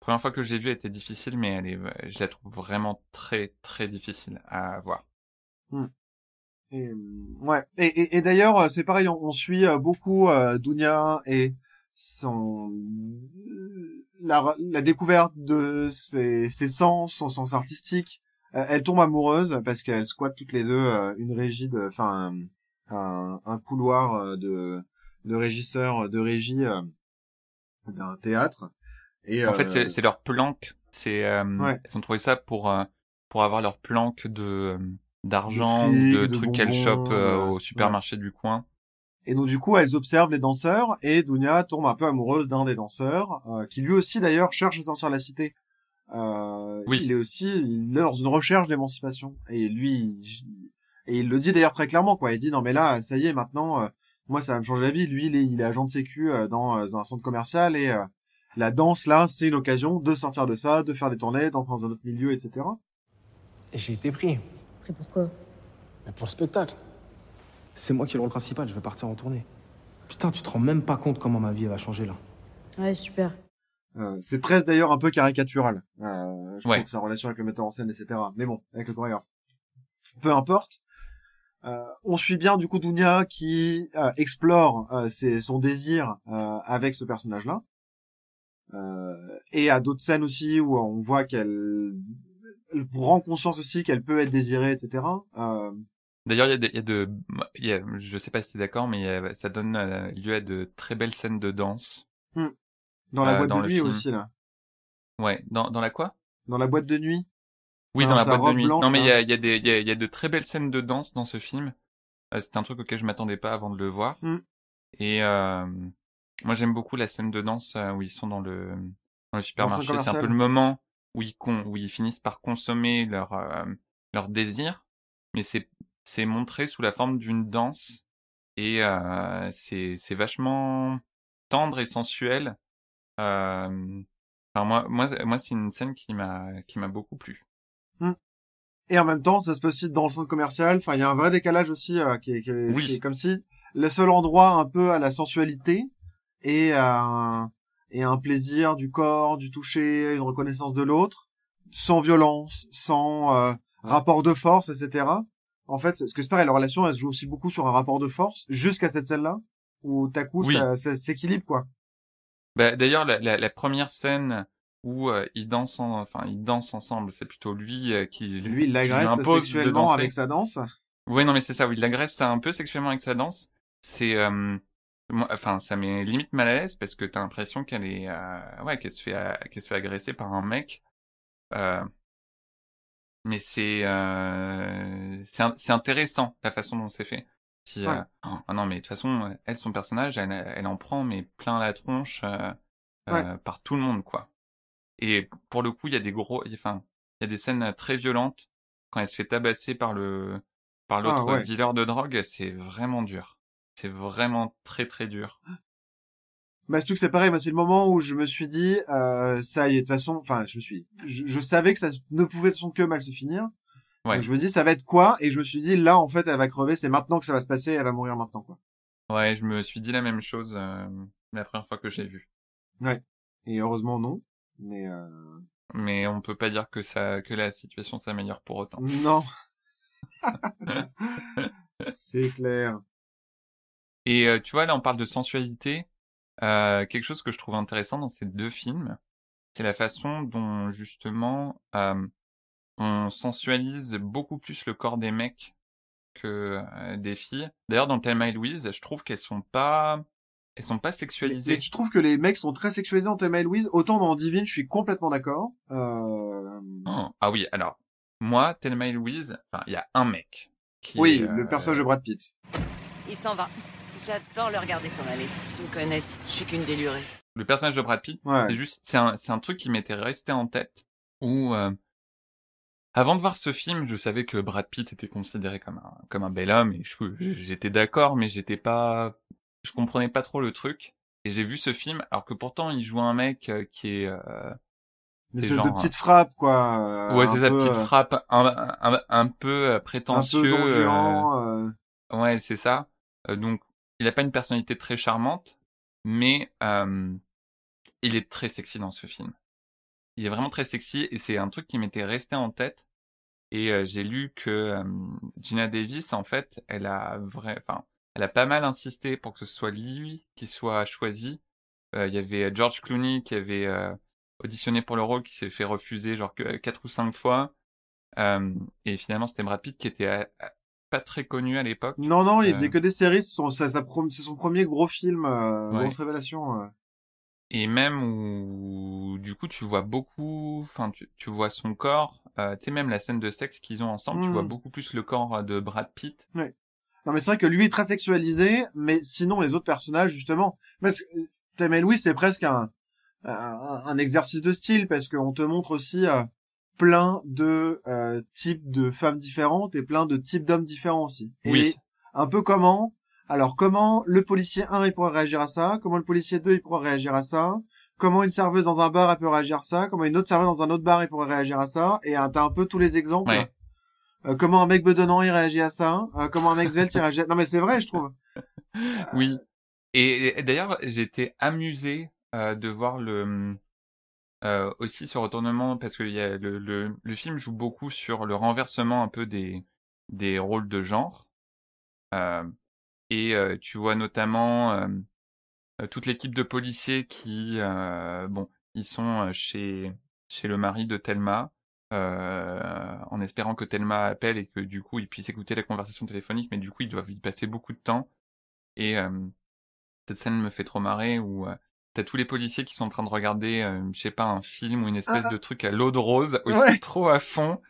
première fois que j'ai vue, elle était difficile, mais elle est, je la trouve vraiment très très difficile à voir. Et, euh, ouais. Et, et, et d'ailleurs, c'est pareil, on, on suit beaucoup euh, Dounia et son la, la découverte de ses, ses sens, son sens artistique. Euh, elle tombe amoureuse parce qu'elle squatte toutes les deux euh, une régie de, enfin, un, un, couloir euh, de de régisseur de régie euh, d'un théâtre. Et En fait, euh, c'est c'est leur planque. C'est euh, Ouais. elles ont trouvé ça pour euh, pour avoir leur planque de euh, d'argent De de, trucs qu'elles chopent euh, au supermarché du coin. Et donc du coup, elles observent les danseurs et Dounia tombe un peu amoureuse d'un des danseurs, euh, qui lui aussi d'ailleurs cherche à sortir de la cité. Euh, Oui. Il est aussi il est dans une recherche d'émancipation. Et lui, il- et il le dit d'ailleurs très clairement quoi. Il dit non mais là, ça y est maintenant, euh, moi ça va me changer la vie. Lui, il est, il est agent de sécu euh, dans, euh, un centre commercial et euh, la danse là, c'est une occasion de sortir de ça, de faire des tournées, d'entrer dans un autre milieu, etc. Et j'ai été pris. Après, pourquoi Mais pour le spectacle. C'est moi qui ai le rôle principal, je vais partir en tournée. Putain, tu te rends même pas compte comment ma vie elle va changer là. Ouais, super. Euh, c'est presque d'ailleurs un peu caricatural. Euh, je Ouais. trouve sa relation avec le metteur en scène, etc. Mais bon, avec le chorégraphe. Peu importe. Euh, on suit bien du coup Dounia qui euh, explore euh, ses- son désir euh, avec ce personnage-là. Euh, et à d'autres scènes aussi où on voit qu'elle elle prend conscience aussi qu'elle peut être désirée, etc. Euh, D'ailleurs, il y a, des- il y a de, il y a, je sais pas si t'es d'accord, mais a- ça donne lieu à de très belles scènes de danse. dans la Euh, boîte dans de nuit film. aussi là. Ouais, dans dans la quoi? Dans la boîte de nuit. Oui, Ah, dans la boîte de nuit. blanche, non, mais il y a, y a des, il y a, y a de très belles scènes de danse dans ce film. Euh, c'est un truc auquel je m'attendais pas avant de le voir. Mm. Et euh, moi, j'aime beaucoup la scène de danse euh, où ils sont dans le dans le supermarché. C'est un peu le moment où ils con, où ils finissent par consommer leur euh, leur désir, mais c'est c'est montré sous la forme d'une danse et euh, c'est c'est vachement tendre et sensuel. Euh, Enfin, moi, moi, moi, c'est une scène qui m'a, qui m'a beaucoup plu. Et en même temps, ça se passe aussi dans le centre commercial. Enfin, il y a un vrai décalage aussi euh, qui, est, qui, est, Oui. qui est comme si le seul endroit un peu à la sensualité et à un, et à un plaisir du corps, du toucher, une reconnaissance de l'autre, sans violence, sans euh, rapport de force, etc. En fait, ce que c'est pareil, la relation, elle se joue aussi beaucoup sur un rapport de force jusqu'à cette scène-là où tout à coup Oui. ça, ça s'équilibre quoi. Bah, d'ailleurs, la, la, la première scène où euh, ils dansent, en- enfin, ils dansent ensemble, c'est plutôt lui euh, qui Lui, il l'agresse de sexuellement avec sa danse? Oui, non, mais c'est ça. Oui, il l'agresse un peu sexuellement avec sa danse. C'est, euh, enfin, ça met limite mal à l'aise parce que t'as l'impression qu'elle est, euh, ouais, qu'elle se fait, euh, qu'elle se fait agresser par un mec. Euh, mais c'est, euh, c'est, in- c'est intéressant la façon dont c'est fait. Si, euh, Ouais. ah non, mais de toute façon, elle, son personnage, elle, elle en prend mais plein la tronche par tout le monde, quoi. Et pour le coup, il y a des gros, enfin, il y a des scènes très violentes quand elle se fait tabasser par le, par l'autre Ah, ouais. dealer de drogue, c'est vraiment dur. C'est vraiment très très dur. Bah, truc, c'est pareil. Moi, c'est le moment où je me suis dit, euh, ça y est, de toute façon, enfin, je me suis, je, je savais que ça ne pouvait de son que mal se finir. Ouais. Donc, je me dis, ça va être quoi? Et je me suis dit, là, en fait, elle va crever. C'est maintenant que ça va se passer. Elle va mourir maintenant, quoi. Ouais, je me suis dit la même chose euh, la première fois que j'ai vu. Et heureusement, non. Mais, euh, Mais on peut pas dire que ça, que la situation s'améliore pour autant. non. C'est clair. Et euh, tu vois, là, on parle de sensualité. Euh, quelque chose que je trouve intéressant dans ces deux films, c'est la façon dont, justement, euh, on sensualise beaucoup plus le corps des mecs que euh, des filles. D'ailleurs, dans Thelma et Louise, je trouve qu'elles sont pas... Elles sont pas sexualisées. Et tu trouves que les mecs sont très sexualisés en Thelma et Louise? Autant dans Divine, je suis complètement d'accord. Euh... Oh, Ah oui, alors, moi, Thelma et Louise, enfin, il y a un mec qui Oui, le euh, personnage de Brad Pitt. Il s'en va. J'adore le regarder s'en aller. Tu me connais, je suis qu'une délurée. le personnage de Brad Pitt, Ouais. c'est juste, c'est un, c'est un truc qui m'était resté en tête, où, euh, avant de voir ce film, je savais que Brad Pitt était considéré comme un, comme un bel homme, et j'étais d'accord, mais j'étais pas, je comprenais pas trop le truc. Et j'ai vu ce film, alors que pourtant il joue un mec euh, qui est, euh, Une espèce genre, de petite frappe, quoi. euh, ouais, un c'est sa petite euh, frappe, un, un, un peu euh, Un prétentieux. peu euh, euh, Ouais, c'est ça. Euh, donc, il a pas une personnalité très charmante, mais euh, il est très sexy dans ce film. Il est vraiment très sexy et c'est un truc qui m'était resté en tête. Et euh, j'ai lu que euh, Gina Davis, en fait, elle a vrai, enfin, elle a pas mal insisté pour que ce soit lui qui soit choisi. Euh, Il y avait George Clooney qui avait euh, auditionné pour le rôle, qui s'est fait refuser genre que quatre ou cinq fois. Euh, et finalement, c'était Brad Pitt qui était euh, pas très connu à l'époque. Non, non, il Euh, faisait que des séries. C'est son, premier gros film, euh, Ouais. grosse révélation. euh. et même où du coup tu vois beaucoup enfin tu, tu vois son corps euh, tu sais même la scène de sexe qu'ils ont ensemble tu vois beaucoup plus le corps euh, de Brad Pitt Non, mais c'est vrai que lui est très sexualisé, mais sinon les autres personnages, justement, parce que Thelma et Louise, c'est presque un, un, un exercice de style, parce qu'on te montre aussi euh, plein de euh, types de femmes différentes et plein de types d'hommes différents aussi. Et Oui. un peu comment, alors comment le policier 1 il pourrait réagir à ça, comment le policier 2 il pourrait réagir à ça, comment une serveuse dans un bar elle peut réagir à ça, comment une autre serveuse dans un autre bar il pourrait réagir à ça, et t'as un peu tous les exemples. Ouais. Euh, comment un mec bedonnant il réagit à ça, euh, comment un mec svelte il réagit à... Non mais c'est vrai je trouve. oui. Et, et d'ailleurs j'étais amusé euh, de voir le aussi ce retournement parce que y a le, le, le film joue beaucoup sur le renversement un peu des des rôles de genre. Et tu vois notamment toute l'équipe de policiers qui bon ils sont chez chez le mari de Thelma euh, en espérant que Thelma appelle et que du coup ils puissent écouter la conversation téléphonique mais du coup ils doivent y passer beaucoup de temps et euh, cette scène me fait trop marrer où euh, t'as tous les policiers qui sont en train de regarder euh, je sais pas un film ou une espèce Ah. de truc à l'eau de rose aussi Ouais. trop à fond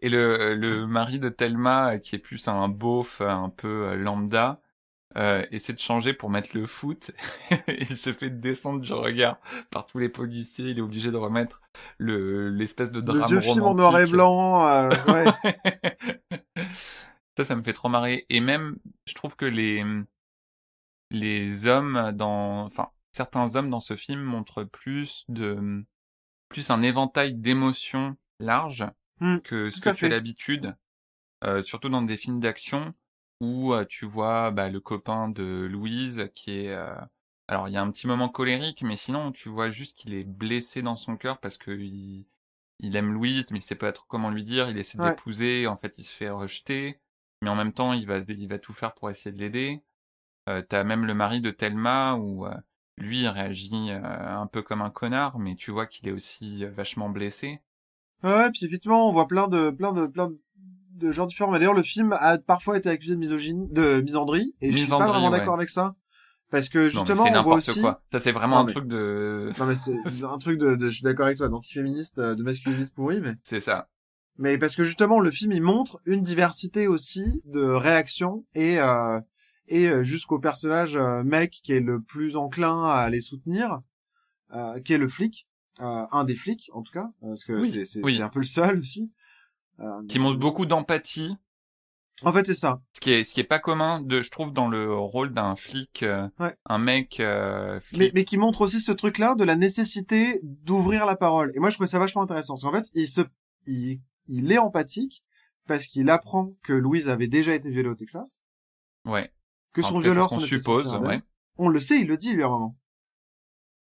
et le le mari de Thelma euh, qui est plus un beauf un peu euh, lambda euh, essaie de changer pour mettre le foot. il se fait descendre du regard par tous les policiers. Il est obligé de remettre le l'espèce de drame Le vieux film en noir et blanc. euh, ouais. ça, ça me fait trop marrer. Et même, je trouve que les les hommes dans, enfin, certains hommes dans ce film montrent plus de plus un éventail d'émotions larges Hmm, que ce que tu as l'habitude, euh, surtout dans des films d'action où tu vois bah, le copain de Louise qui est alors il y a un petit moment colérique mais sinon tu vois juste qu'il est blessé dans son cœur parce que il, il aime Louise mais il sait pas trop comment lui dire. Il essaie Ouais. l'épouser en fait il se fait rejeter mais en même temps il va il va tout faire pour essayer de l'aider. Euh, t'as même le mari de Thelma où euh, lui il réagit euh, un peu comme un connard mais tu vois qu'il est aussi vachement blessé. Ouais, puis effectivement, on voit plein de, plein de, plein de, de gens différents. Mais d'ailleurs, le film a parfois été accusé de misogynie, de misandrie, et je suis pas Misandrie, vraiment ouais. d'accord avec ça. Parce que non justement, c'est on voit aussi. quoi ça c'est vraiment Non, un truc de Non mais c'est un truc de, de, je suis d'accord avec toi, d'antiféministe, euh, de masculiniste pourri, mais. c'est ça Mais parce que justement, le film, il montre une diversité aussi de réactions et, euh, et euh, jusqu'au personnage euh, mec qui est le plus enclin à les soutenir, euh, qui est le flic, euh, un des flics en tout cas, parce que Oui, c'est c'est oui. c'est un peu le seul aussi. Euh, qui montre beaucoup d'empathie En fait, c'est ça. ce qui est ce qui est pas commun de je trouve dans le rôle d'un flic euh, Ouais. un mec euh, flic. Mais, mais qui montre aussi ce truc-là de la nécessité d'ouvrir la parole. Et moi, je trouvais ça vachement intéressant. Parce qu'en fait, il se, il, il est empathique parce qu'il apprend que Louise avait déjà été violée au Texas, ouais que En son cas, c'est violeur qu'on suppose ouais On le sait, il le dit lui à un moment.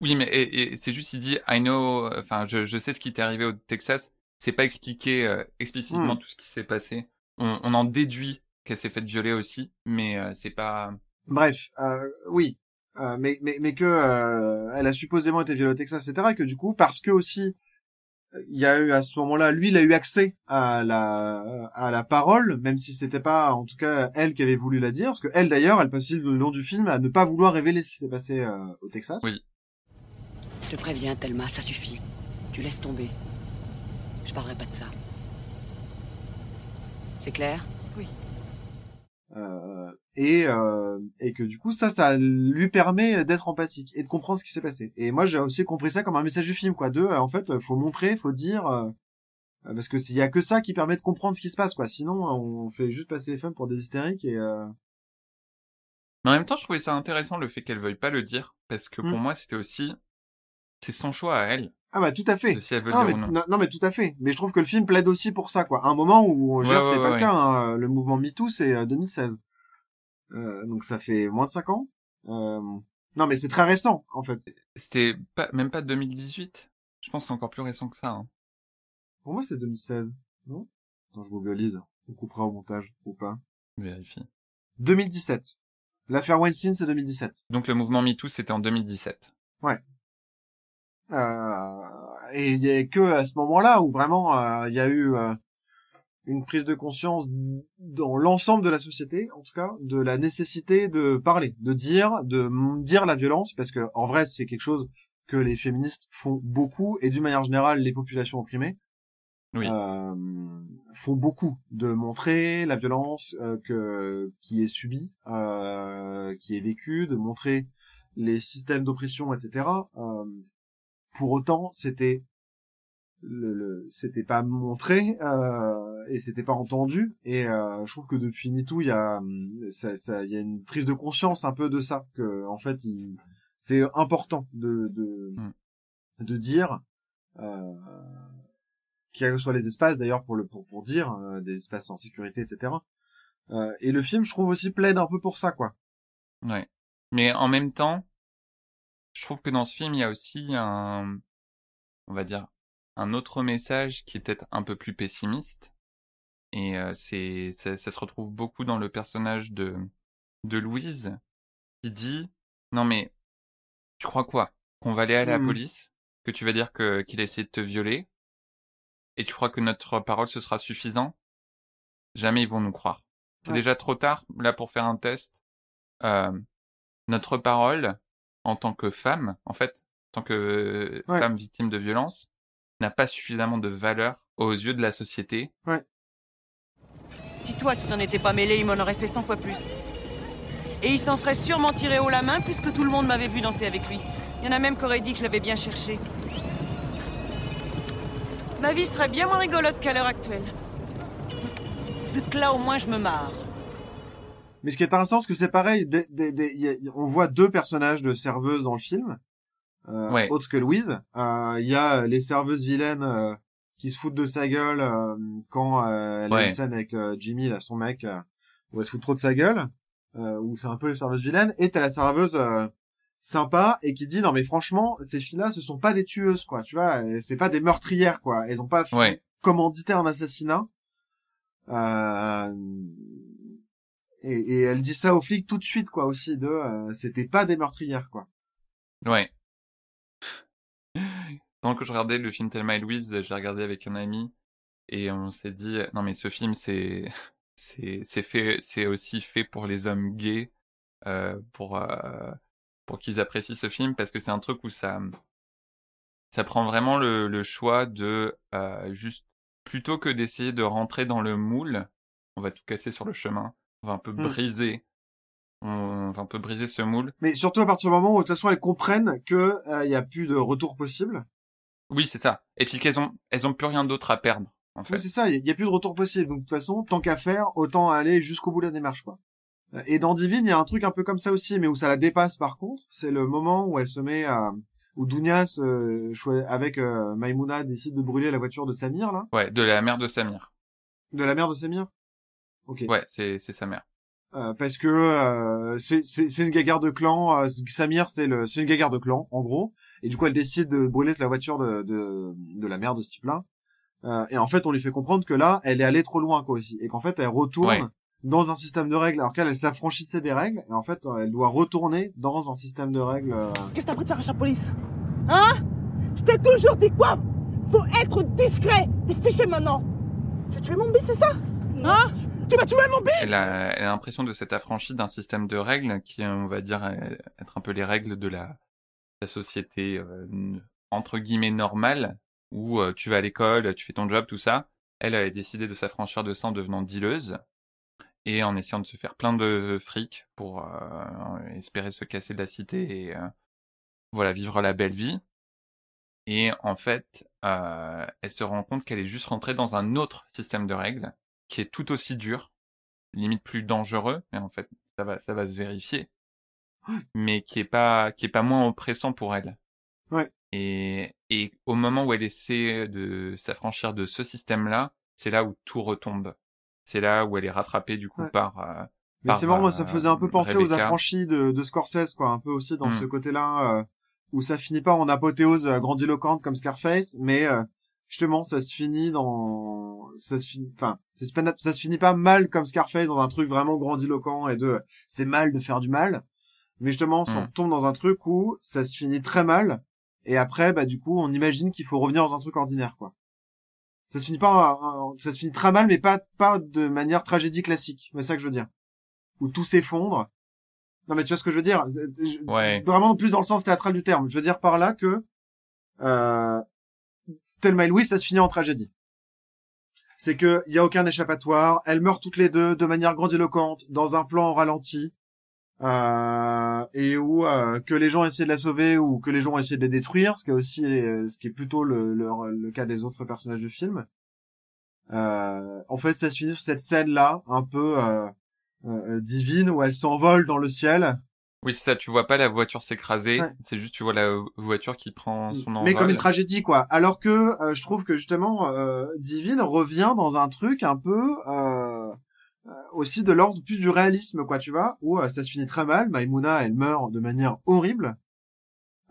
oui mais et, et c'est juste il dit I know enfin je je sais ce qui t'est arrivé au Texas c'est pas expliqué euh, explicitement Hmm. tout ce qui s'est passé on, on en déduit qu'elle s'est faite violer aussi, mais euh, c'est pas. Bref, euh, oui, euh, mais mais mais que euh, elle a supposément été violée au Texas, etc. Et que du coup, parce que aussi il y a eu à ce moment-là, lui, il a eu accès à la à la parole, même si c'était pas, en tout cas, elle qui avait voulu la dire, parce que elle d'ailleurs, elle passe le long du film à ne pas vouloir révéler ce qui s'est passé euh, au Texas. Oui. Je te préviens, Thelma, ça suffit. Tu laisses tomber. Je parlerai pas de ça. C'est clair? Oui. Euh, et euh, et que du coup ça ça lui permet d'être empathique et de comprendre ce qui s'est passé et moi j'ai aussi compris ça comme un message du film quoi de euh, en fait faut montrer faut dire euh, parce que s'il y a que ça qui permet de comprendre ce qui se passe quoi sinon on fait juste passer les femmes pour des hystériques et euh... Mais en même temps je trouvais ça intéressant le fait qu'elle veuille pas le dire parce que pour Mm. moi c'était aussi c'est son choix à elle ah bah tout à fait si elle mais, non. mais tout à fait mais je trouve que le film plaide aussi pour ça quoi à un moment où Ouais, genre, ouais, c'était ouais, pas le cas hein, le mouvement MeToo c'est euh, 2016 euh, donc ça fait moins de 5 ans euh... non mais c'est très récent en fait C'était pas même pas 2018. Je pense que c'est encore plus récent que ça. Hein. Pour moi, c'était 2016, non? Attends, je googleise. On coupera au montage, ou pas? Vérifie. 2017. L'affaire Weinstein, c'est 2017. Donc le mouvement MeToo c'était en 2017. Ouais. Euh, et il y a que à ce moment-là où vraiment euh, il y a eu euh, une prise de conscience dans l'ensemble de la société, en tout cas, de la nécessité de parler, de dire, de dire la violence, parce que en vrai, c'est quelque chose que les féministes font beaucoup, et d'une manière générale, les populations opprimées Oui. euh, font beaucoup de montrer la violence euh, que qui est subie, euh, qui est vécue, de montrer les systèmes d'oppression, etc. Pour autant, c'était le, le- c'était pas montré euh, et c'était pas entendu et euh, je trouve que depuis MeToo il y a hum, ça, ça il y a une prise de conscience un peu de ça que en fait il, c'est important de de, Mm. de dire euh, quels que soient les espaces d'ailleurs pour le pour pour dire euh, des espaces en sécurité etc euh, et le film je trouve aussi plaide un peu pour ça quoi Ouais. Mais en même temps, je trouve que dans ce film, il y a aussi un, on va dire, un autre message qui est peut-être un peu plus pessimiste. Et euh, c'est, ça, ça se retrouve beaucoup dans le personnage de, de Louise, qui dit, non mais, tu crois quoi? Qu'on va aller à la Mhm. police? Que tu vas dire que, qu'il a essayé de te violer? Et tu crois que notre parole ce sera suffisant? Jamais ils vont nous croire. C'est Ouais. déjà trop tard, là, pour faire un test. Euh, notre parole, en tant que femme, en fait, en tant que Ouais. femme victime de violence, n'a pas suffisamment de valeur aux yeux de la société. Si toi, tu t'en étais pas mêlé, il m'en aurait fait 100 fois plus. Et il s'en serait sûrement tiré haut la main puisque tout le monde m'avait vu danser avec lui. Il y en a même qui auraient dit que je l'avais bien cherché. Ma vie serait bien moins rigolote qu'à l'heure actuelle. Vu que là, au moins, je me marre. Mais ce qui est intéressant, c'est que c'est pareil. des- des- des- a- on voit deux personnages de serveuses dans le film, euh, Ouais. autres que Louise. Euh, Il y a les serveuses vilaines euh, qui se foutent de sa gueule euh, quand euh, elle Ouais. une scène avec Jimmy, là, son mec, où elle se fout trop de sa gueule, euh, où c'est un peu les serveuses vilaines. Et t'as la serveuse euh, sympa et qui dit non mais franchement, ces filles-là, ce sont pas des tueuses, quoi. Tu vois, c'est pas des meurtrières, quoi. Elles ont pas Ouais. commandité un assassinat. Euh, et, elle dit ça aux flics tout de suite, quoi, aussi, de, euh, c'était pas des meurtrières, quoi. Ouais. Pendant que je regardais le film Thelma et Louise, j'ai regardé avec un ami et on s'est dit non mais ce film c'est c'est c'est fait c'est aussi fait pour les hommes gays euh, pour euh, pour qu'ils apprécient ce film parce que c'est un truc où ça ça prend vraiment le, le choix de juste plutôt que d'essayer de rentrer dans le moule, on va tout casser sur le chemin, on va un peu Hmm. briser on va un peu briser ce moule. Mais surtout à partir du moment où, de toute façon, elles comprennent que, il y a plus de retour possible. Oui, c'est ça. Et puis qu'elles ont elles ont plus rien d'autre à perdre en fait. Oui, c'est ça, il y, a plus de retour possible. Donc, de toute façon, tant qu'à faire, autant aller jusqu'au bout de la démarche, quoi. Euh, Et dans Divine, il y a un truc un peu comme ça aussi, mais où ça la dépasse, par contre. C'est le moment où elle se met à, où Dunia, se, choi- avec euh, Maimouna, décide de brûler la voiture de Samir, là. Ouais, de la mère de Samir. De la mère de Samir. Ok. Ouais, c'est c'est sa mère. Euh, parce que euh, c'est c'est c'est une gagarre de clan. euh, Samir, c'est le c'est une gagarre de clan, en gros. Et du coup, elle décide de brûler la voiture de de, de la mère de ce type-là. Euh, et en fait, on lui fait comprendre que là, elle est allée trop loin, quoi, aussi, et qu'en fait, elle retourne Ouais. dans un système de règles alors qu'elle elle s'affranchissait des règles et en fait elle doit retourner dans un système de règles. euh, Qu'est-ce que t'as pris de faire à la police? Hein? Je t'ai toujours dit quoi? Faut être discret T'es fiché maintenant Tu veux tuer mon bis, c'est ça? Hein? Elle a, l'impression de s'être affranchie d'un système de règles qui, on va dire, être un peu les règles de la, société euh, entre guillemets normale, où euh, tu vas à l'école, tu fais ton job, tout ça. Elle a décidé de s'affranchir de ça en devenant dealeuse et en essayant de se faire plein de fric pour euh, espérer se casser de la cité et euh, voilà vivre la belle vie. Et en fait, euh, elle se rend compte qu'elle est juste rentrée dans un autre système de règles qui est tout aussi dur, limite plus dangereux, mais en fait ça va ça va se vérifier, mais qui est pas qui est pas moins oppressant pour elle. Ouais. Et et au moment où elle essaie de s'affranchir de ce système-là, c'est là où tout retombe. C'est là où elle est rattrapée du coup Ouais. par. euh, Mais c'est marrant, moi, ça me euh, faisait un peu penser aux affranchis de, de Scorsese, quoi, un peu aussi dans Mm. ce côté-là, euh, où ça finit pas en apothéose grandiloquente comme Scarface, mais euh, justement, ça se finit dans, ça se finit, enfin, ça se, pas- ça se finit pas mal comme Scarface dans un truc vraiment grandiloquent et de, c'est mal de faire du mal, mais justement, ça Mm. tombe dans un truc où ça se finit très mal, et après, bah du coup, on imagine qu'il faut revenir dans un truc ordinaire, quoi. Ça se finit pas, en- ça se finit très mal, mais pas pas de manière tragédie classique. C'est ça que je veux dire. Où tout s'effondre. Non, mais tu vois ce que je veux dire? Ouais. Vraiment plus dans le sens théâtral du terme. Je veux dire par là que euh, Thelma et Louise, ça se finit en tragédie. C'est que il y a aucun échappatoire. Elles meurent toutes les deux de manière grandiloquente dans un plan en ralenti. Euh, et où euh, que les gens essaient de la sauver ou que les gens essaient de les détruire, ce qui est aussi euh, ce qui est plutôt le, cas des autres personnages du film. Euh, en fait, ça se finit sur cette scène-là, un peu divine, où elle s'envole dans le ciel. Oui, c'est ça. Tu vois pas la voiture s'écraser. Ouais. C'est juste tu vois la voiture qui prend son envol. mais comme une tragédie quoi alors que euh, je trouve que justement euh, Divine revient dans un truc un peu euh, euh, aussi de l'ordre plus du réalisme quoi tu vois où ça se finit très mal Maimouna elle meurt de manière horrible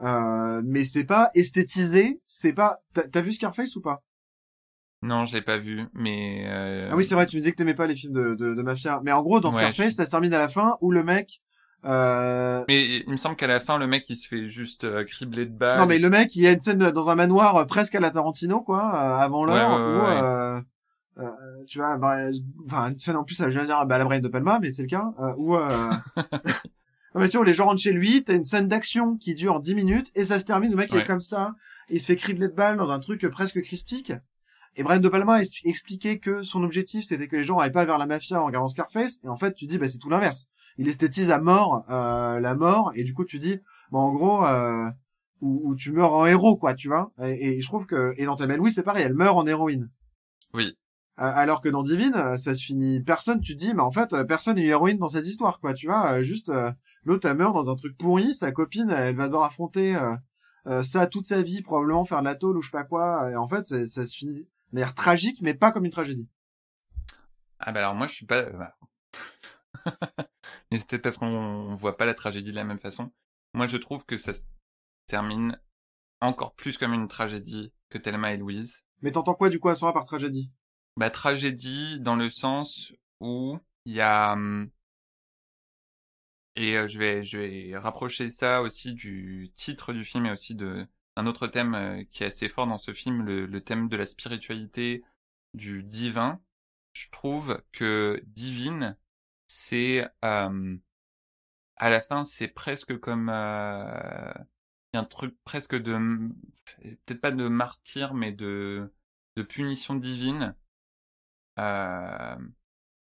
euh, mais c'est pas esthétisé c'est pas t'as t'as vu Scarface ou pas? Non, je l'ai pas vu, mais. euh, ah oui c'est vrai tu me disais que t'aimais pas les films de, de, de mafia mais en gros dans Ouais, Scarface je- ça se termine à la fin où le mec euh, Mais il me semble qu'à la fin, le mec, il se fait juste euh, cribler de balles. Non mais le mec, il y a une scène dans un manoir euh, presque à la Tarantino quoi, euh, avant l'heure Ouais, ouais, euh, tu vois, bah, enfin une scène en plus, j'allais dire bah, la Brian de Palma, mais c'est le cas où euh... non mais tu vois, les gens rentrent chez lui, t'as une scène d'action qui dure 10 minutes et ça se termine, le mec il est comme ça, il se fait cribler de balles dans un truc presque christique. Et Brian De Palma expliquait que son objectif c'était que les gens n'allaient pas vers la mafia en regardant Scarface et en fait tu dis bah c'est tout l'inverse. Il esthétise à mort euh, la mort et du coup tu dis bah en gros euh, où, où tu meurs en héros quoi tu vois et, et je trouve que et dans Thelma Louise c'est pareil elle meurt en héroïne Oui. Euh, alors que dans Divine euh, ça se finit personne tu te dis mais en fait euh, personne n'est une héroïne dans cette histoire quoi tu vois juste euh, l'autre elle meurt dans un truc pourri sa copine elle va devoir affronter euh, euh, ça toute sa vie probablement faire de la tôle ou je sais pas quoi et en fait ça se finit de manière tragique mais pas comme une tragédie Ah bah alors moi, je suis pas. mais c'est peut-être parce qu'on on voit pas la tragédie de la même façon. Moi, je trouve que ça se termine encore plus comme une tragédie que Thelma et Louise. mais t'entends quoi du coup à ce moment par tragédie? Bah tragédie dans le sens où il y a hum, et euh, je vais je vais rapprocher ça aussi du titre du film et aussi de un autre thème euh, qui est assez fort dans ce film, le, le thème de la spiritualité, du divin. Je trouve que divine, c'est euh, à la fin c'est presque comme euh, un truc presque de peut-être pas de martyr mais de de punition divine. Euh,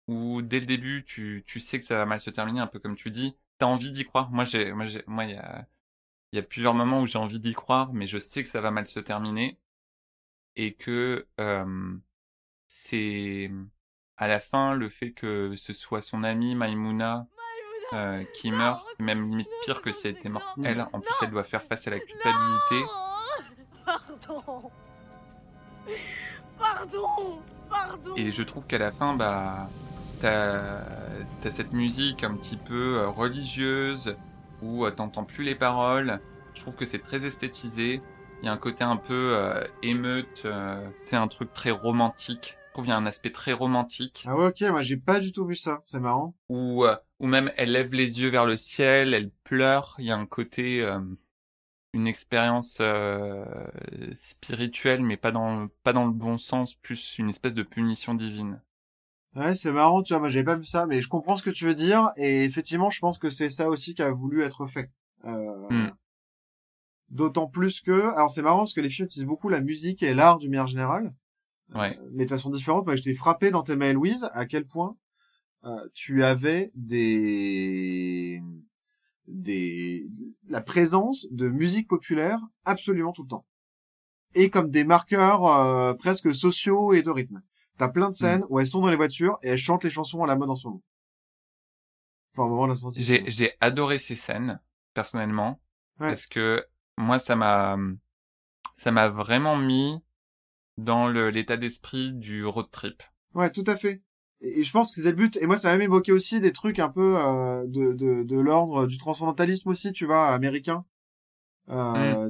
où dès le début tu, tu sais que ça va mal se terminer, un peu comme tu dis, t'as envie d'y croire. Moi j'ai moi j'ai moi il y a il y a plusieurs moments où j'ai envie d'y croire, mais je sais que ça va mal se terminer. Et que euh, c'est à la fin le fait que ce soit son amie Maimouna euh, qui meurt, c'est même limite pire que si elle était morte elle. En plus elle doit faire face à la culpabilité. Pardon Pardon Pardon Et je trouve qu'à la fin, bah, t'as as cette musique un petit peu euh, religieuse où euh, t'entends plus les paroles. Je trouve que c'est très esthétisé. Il y a un côté un peu euh, émeute. euh, c'est un truc très romantique trouve qu'il y a un aspect très romantique. Ah ouais, ok, moi j'ai pas du tout vu ça, c'est marrant. Ou euh, ou même elle lève les yeux vers le ciel, elle pleure. Il y a un côté, euh, une expérience euh, spirituelle, mais pas dans pas dans le bon sens, plus une espèce de punition divine. Ouais, c'est marrant, tu vois, moi j'avais pas vu ça, mais je comprends ce que tu veux dire, et effectivement, je pense que c'est ça aussi qui a voulu être fait. Euh... Mm. D'autant plus que, alors c'est marrant parce que les films utilisent beaucoup la musique et l'art du manière générale, Ouais. mais de façon différente. Moi, j'étais frappé dans Thelma et Louise à quel point euh, tu avais des des la présence de musique populaire absolument tout le temps et comme des marqueurs euh, presque sociaux et de rythme. T'as plein de scènes où elles sont dans les voitures et elles chantent les chansons à la mode en ce moment. Enfin, au moment de. J'ai j'ai adoré ces scènes personnellement Ouais. parce que moi ça m'a ça m'a vraiment mis dans le l'état d'esprit du road trip. Ouais, tout à fait. Et, et je pense que c'était le but. Et moi, ça m'a même évoqué aussi des trucs un peu euh, de, de, de l'ordre du transcendantalisme aussi, tu vois, américain. Euh,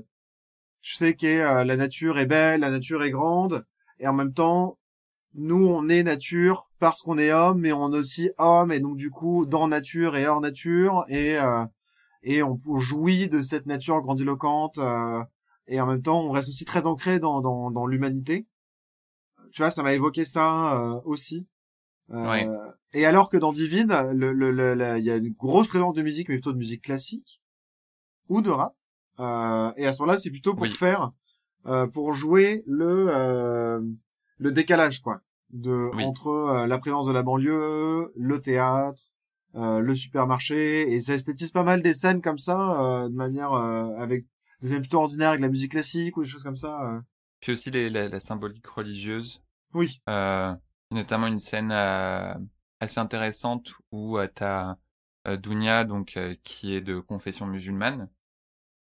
Tu sais que euh, la nature est belle, la nature est grande, et en même temps, nous, on est nature parce qu'on est homme, mais on est aussi homme, et donc du coup, dans nature et hors nature, et euh, et on, on jouit de cette nature grandiloquente, euh, et en même temps, on reste aussi très ancré dans dans, dans l'humanité. Tu vois, ça m'a évoqué ça euh, aussi. Euh, Ouais. Et alors que dans Divine, le, le, le- il y a une grosse présence de musique, mais plutôt de musique classique ou de rap. Euh, et à ce moment-là, c'est plutôt pour Oui. faire, euh, pour jouer le euh, le décalage, quoi, de Oui. entre la présence de la banlieue, le théâtre, euh, le supermarché, et ça esthétise pas mal des scènes comme ça, euh, de manière euh, avec des scènes plutôt ordinaires avec la musique classique ou des choses comme ça. euh. Puis aussi les, la, la symbolique religieuse. Oui. Euh, notamment une scène euh, assez intéressante où euh, Dounia, donc qui est de confession musulmane,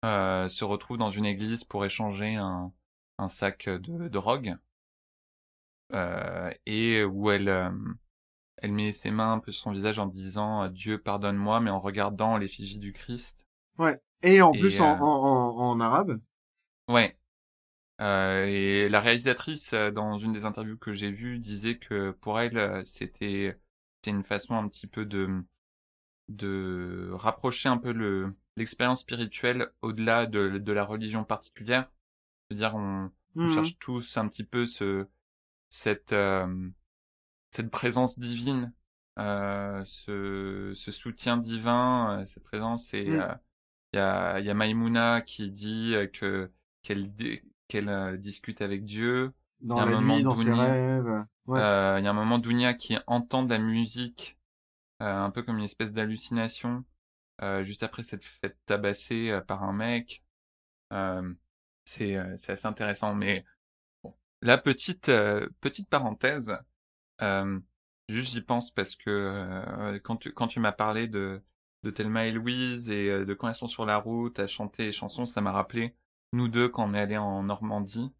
se retrouve dans une église pour échanger un, un sac de drogue euh, et où elle euh, elle met ses mains un peu sur son visage en disant Dieu pardonne-moi, mais en regardant l'effigie du Christ. Ouais. Et en Et, plus en, euh, en, en, arabe? Ouais. Euh, et la réalisatrice, euh, dans une des interviews que j'ai vues, disait que pour elle, c'était une façon un petit peu de de rapprocher un peu le l'expérience spirituelle au-delà de, de la religion particulière. C'est-à-dire, on, on Mhm. cherche tous un petit peu ce cette euh, cette présence divine, euh, ce ce soutien divin, cette présence. Et Mm. euh, il y a y a Maïmouna qui dit euh, que qu'elle qu'elle euh, discute avec Dieu. Dans Il y a un la moment nuit, dans ses rêves. Ouais. euh, il y a un moment Dounia qui entend de la musique, euh, un peu comme une espèce d'hallucination, euh, juste après s'être fait tabasser euh, par un mec. C'est c'est assez intéressant. Mais bon, la petite petite parenthèse, juste j'y pense parce que quand tu quand tu m'as parlé de de Thelma et Louise et euh, de quand elles sont sur la route à chanter les chansons, ça m'a rappelé nous deux quand on est allés en Normandie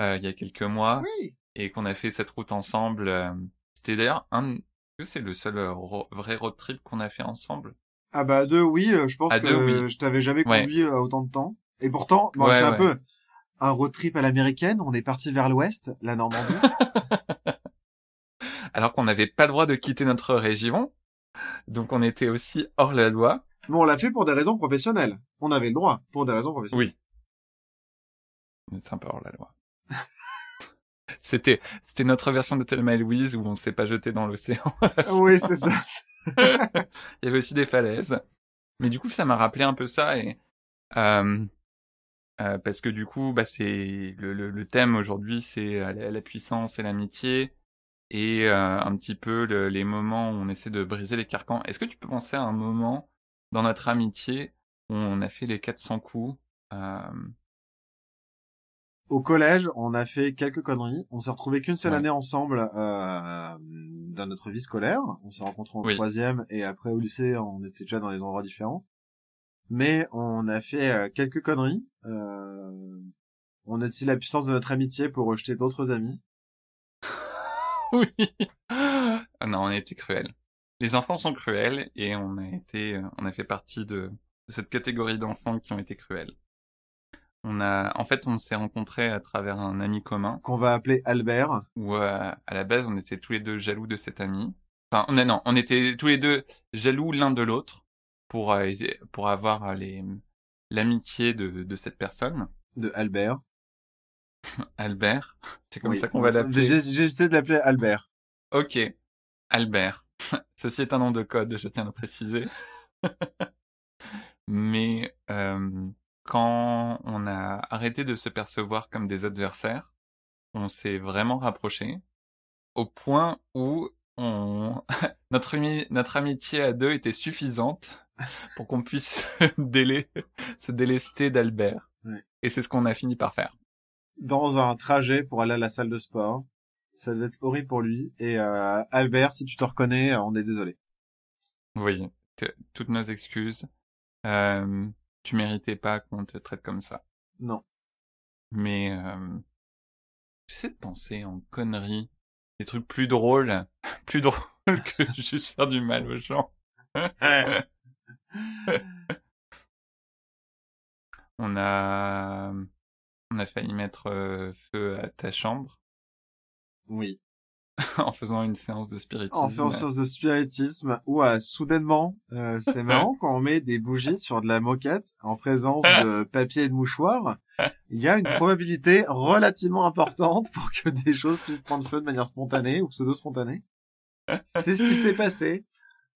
euh, il y a quelques mois Oui. et qu'on a fait cette route ensemble. euh, C'était d'ailleurs un, que c'est le seul ro- vrai road trip qu'on a fait ensemble? Ah bah deux oui, je pense À que deux, oui. je t'avais jamais conduit autant de temps. Et pourtant, bon, Ouais, c'est un peu un road trip à l'américaine. On est parti vers l'ouest, la Normandie. Alors qu'on n'avait pas le droit de quitter notre région, donc on était aussi hors la loi. Mais on l'a fait pour des raisons professionnelles. On avait le droit pour des raisons professionnelles. Oui. On était un peu hors la loi. C'était, c'était notre version de Thelma et Louise où on s'est pas jeté dans l'océan. oui, c'est ça. Il y avait aussi des falaises. Mais du coup, ça m'a rappelé un peu ça et euh, euh, parce que du coup, bah c'est le, le, le thème aujourd'hui, c'est euh, la, la puissance et l'amitié et euh, un petit peu le- les moments où on essaie de briser les carcans. Est-ce que tu peux penser à un moment dans notre amitié où on a fait les 400 coups euh, Au collège, on a fait quelques conneries. On s'est retrouvés qu'une seule Ouais. année ensemble euh, dans notre vie scolaire. On s'est rencontrés en Oui. troisième et après au lycée, on était déjà dans des endroits différents. Mais on a fait euh, quelques conneries. Euh, on a utilisé la puissance de notre amitié pour rejeter d'autres amis. Oui. Ah non, on a été cruels. Les enfants sont cruels et on a été, euh, on a fait partie de, de cette catégorie d'enfants qui ont été cruels. On a, en fait, on s'est rencontrés à travers un ami commun. Qu'on va appeler Albert. Où euh, à la base, on était tous les deux jaloux de cet ami. Enfin, on, non, on était tous les deux jaloux l'un de l'autre pour euh, pour avoir les l'amitié de, de cette personne. De Albert. Albert, c'est comme ça qu'on va l'appeler. J'essaie de l'appeler Albert. Ok, Albert. Ceci est un nom de code, je tiens à le préciser. Mais euh, quand on a arrêté de se percevoir comme des adversaires, on s'est vraiment rapprochés au point où on... notre, notre amitié à deux était suffisante pour qu'on puisse se délester d'Albert. Et c'est ce qu'on a fini par faire. Dans un trajet pour aller à la salle de sport, ça devait être horrible pour lui. Et euh, Albert, si tu te reconnais, on est désolé. Oui, toutes nos excuses. Euh, tu méritais pas qu'on te traite comme ça. Non. Mais euh, j'essaie de penser en conneries, des trucs plus drôles, plus drôles que juste faire du mal aux gens. on a on a failli mettre euh, feu à ta chambre. Oui. en faisant une séance de spiritisme. En faisant une séance de spiritisme, ou à soudainement, euh, c'est marrant quand on met des bougies sur de la moquette en présence de papier et de mouchoirs, il y a une probabilité relativement importante pour que des choses puissent prendre feu de manière spontanée ou pseudo-spontanée. C'est ce qui s'est passé.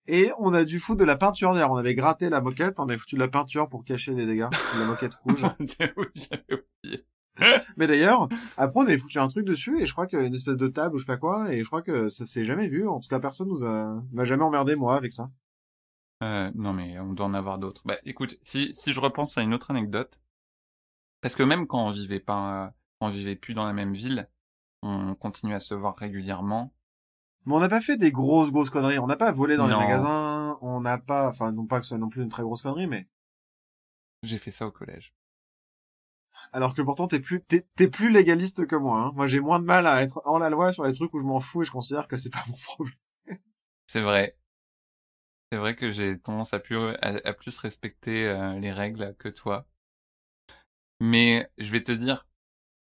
Et on a dû foutre de la peinture derrière. On avait gratté la moquette, on avait foutu de la peinture pour cacher les dégâts. C'est la moquette rouge. J'avais oublié. Mais d'ailleurs, après on avait foutu un truc dessus et je crois qu'il y a une espèce de table ou je sais pas quoi et je crois que ça s'est jamais vu. En tout cas, personne nous a m'a jamais emmerdé moi avec ça. Euh, non mais on doit en avoir d'autres. Bah écoute, si si je repense à une autre anecdote, parce que même quand on vivait pas, on vivait plus dans la même ville, on continue à se voir régulièrement. Mais on n'a pas fait des grosses grosses conneries. On n'a pas volé dans les magasins. On n'a pas, enfin non pas que ce soit non plus une très grosse connerie, mais j'ai fait ça au collège alors que pourtant t'es plus t'es, plus légaliste que moi. Hein. Moi j'ai moins de mal à être en la loi sur les trucs où je m'en fous et je considère que c'est pas mon problème. C'est vrai. C'est vrai que j'ai tendance à plus à, plus respecter euh, les règles que toi. Mais je vais te dire,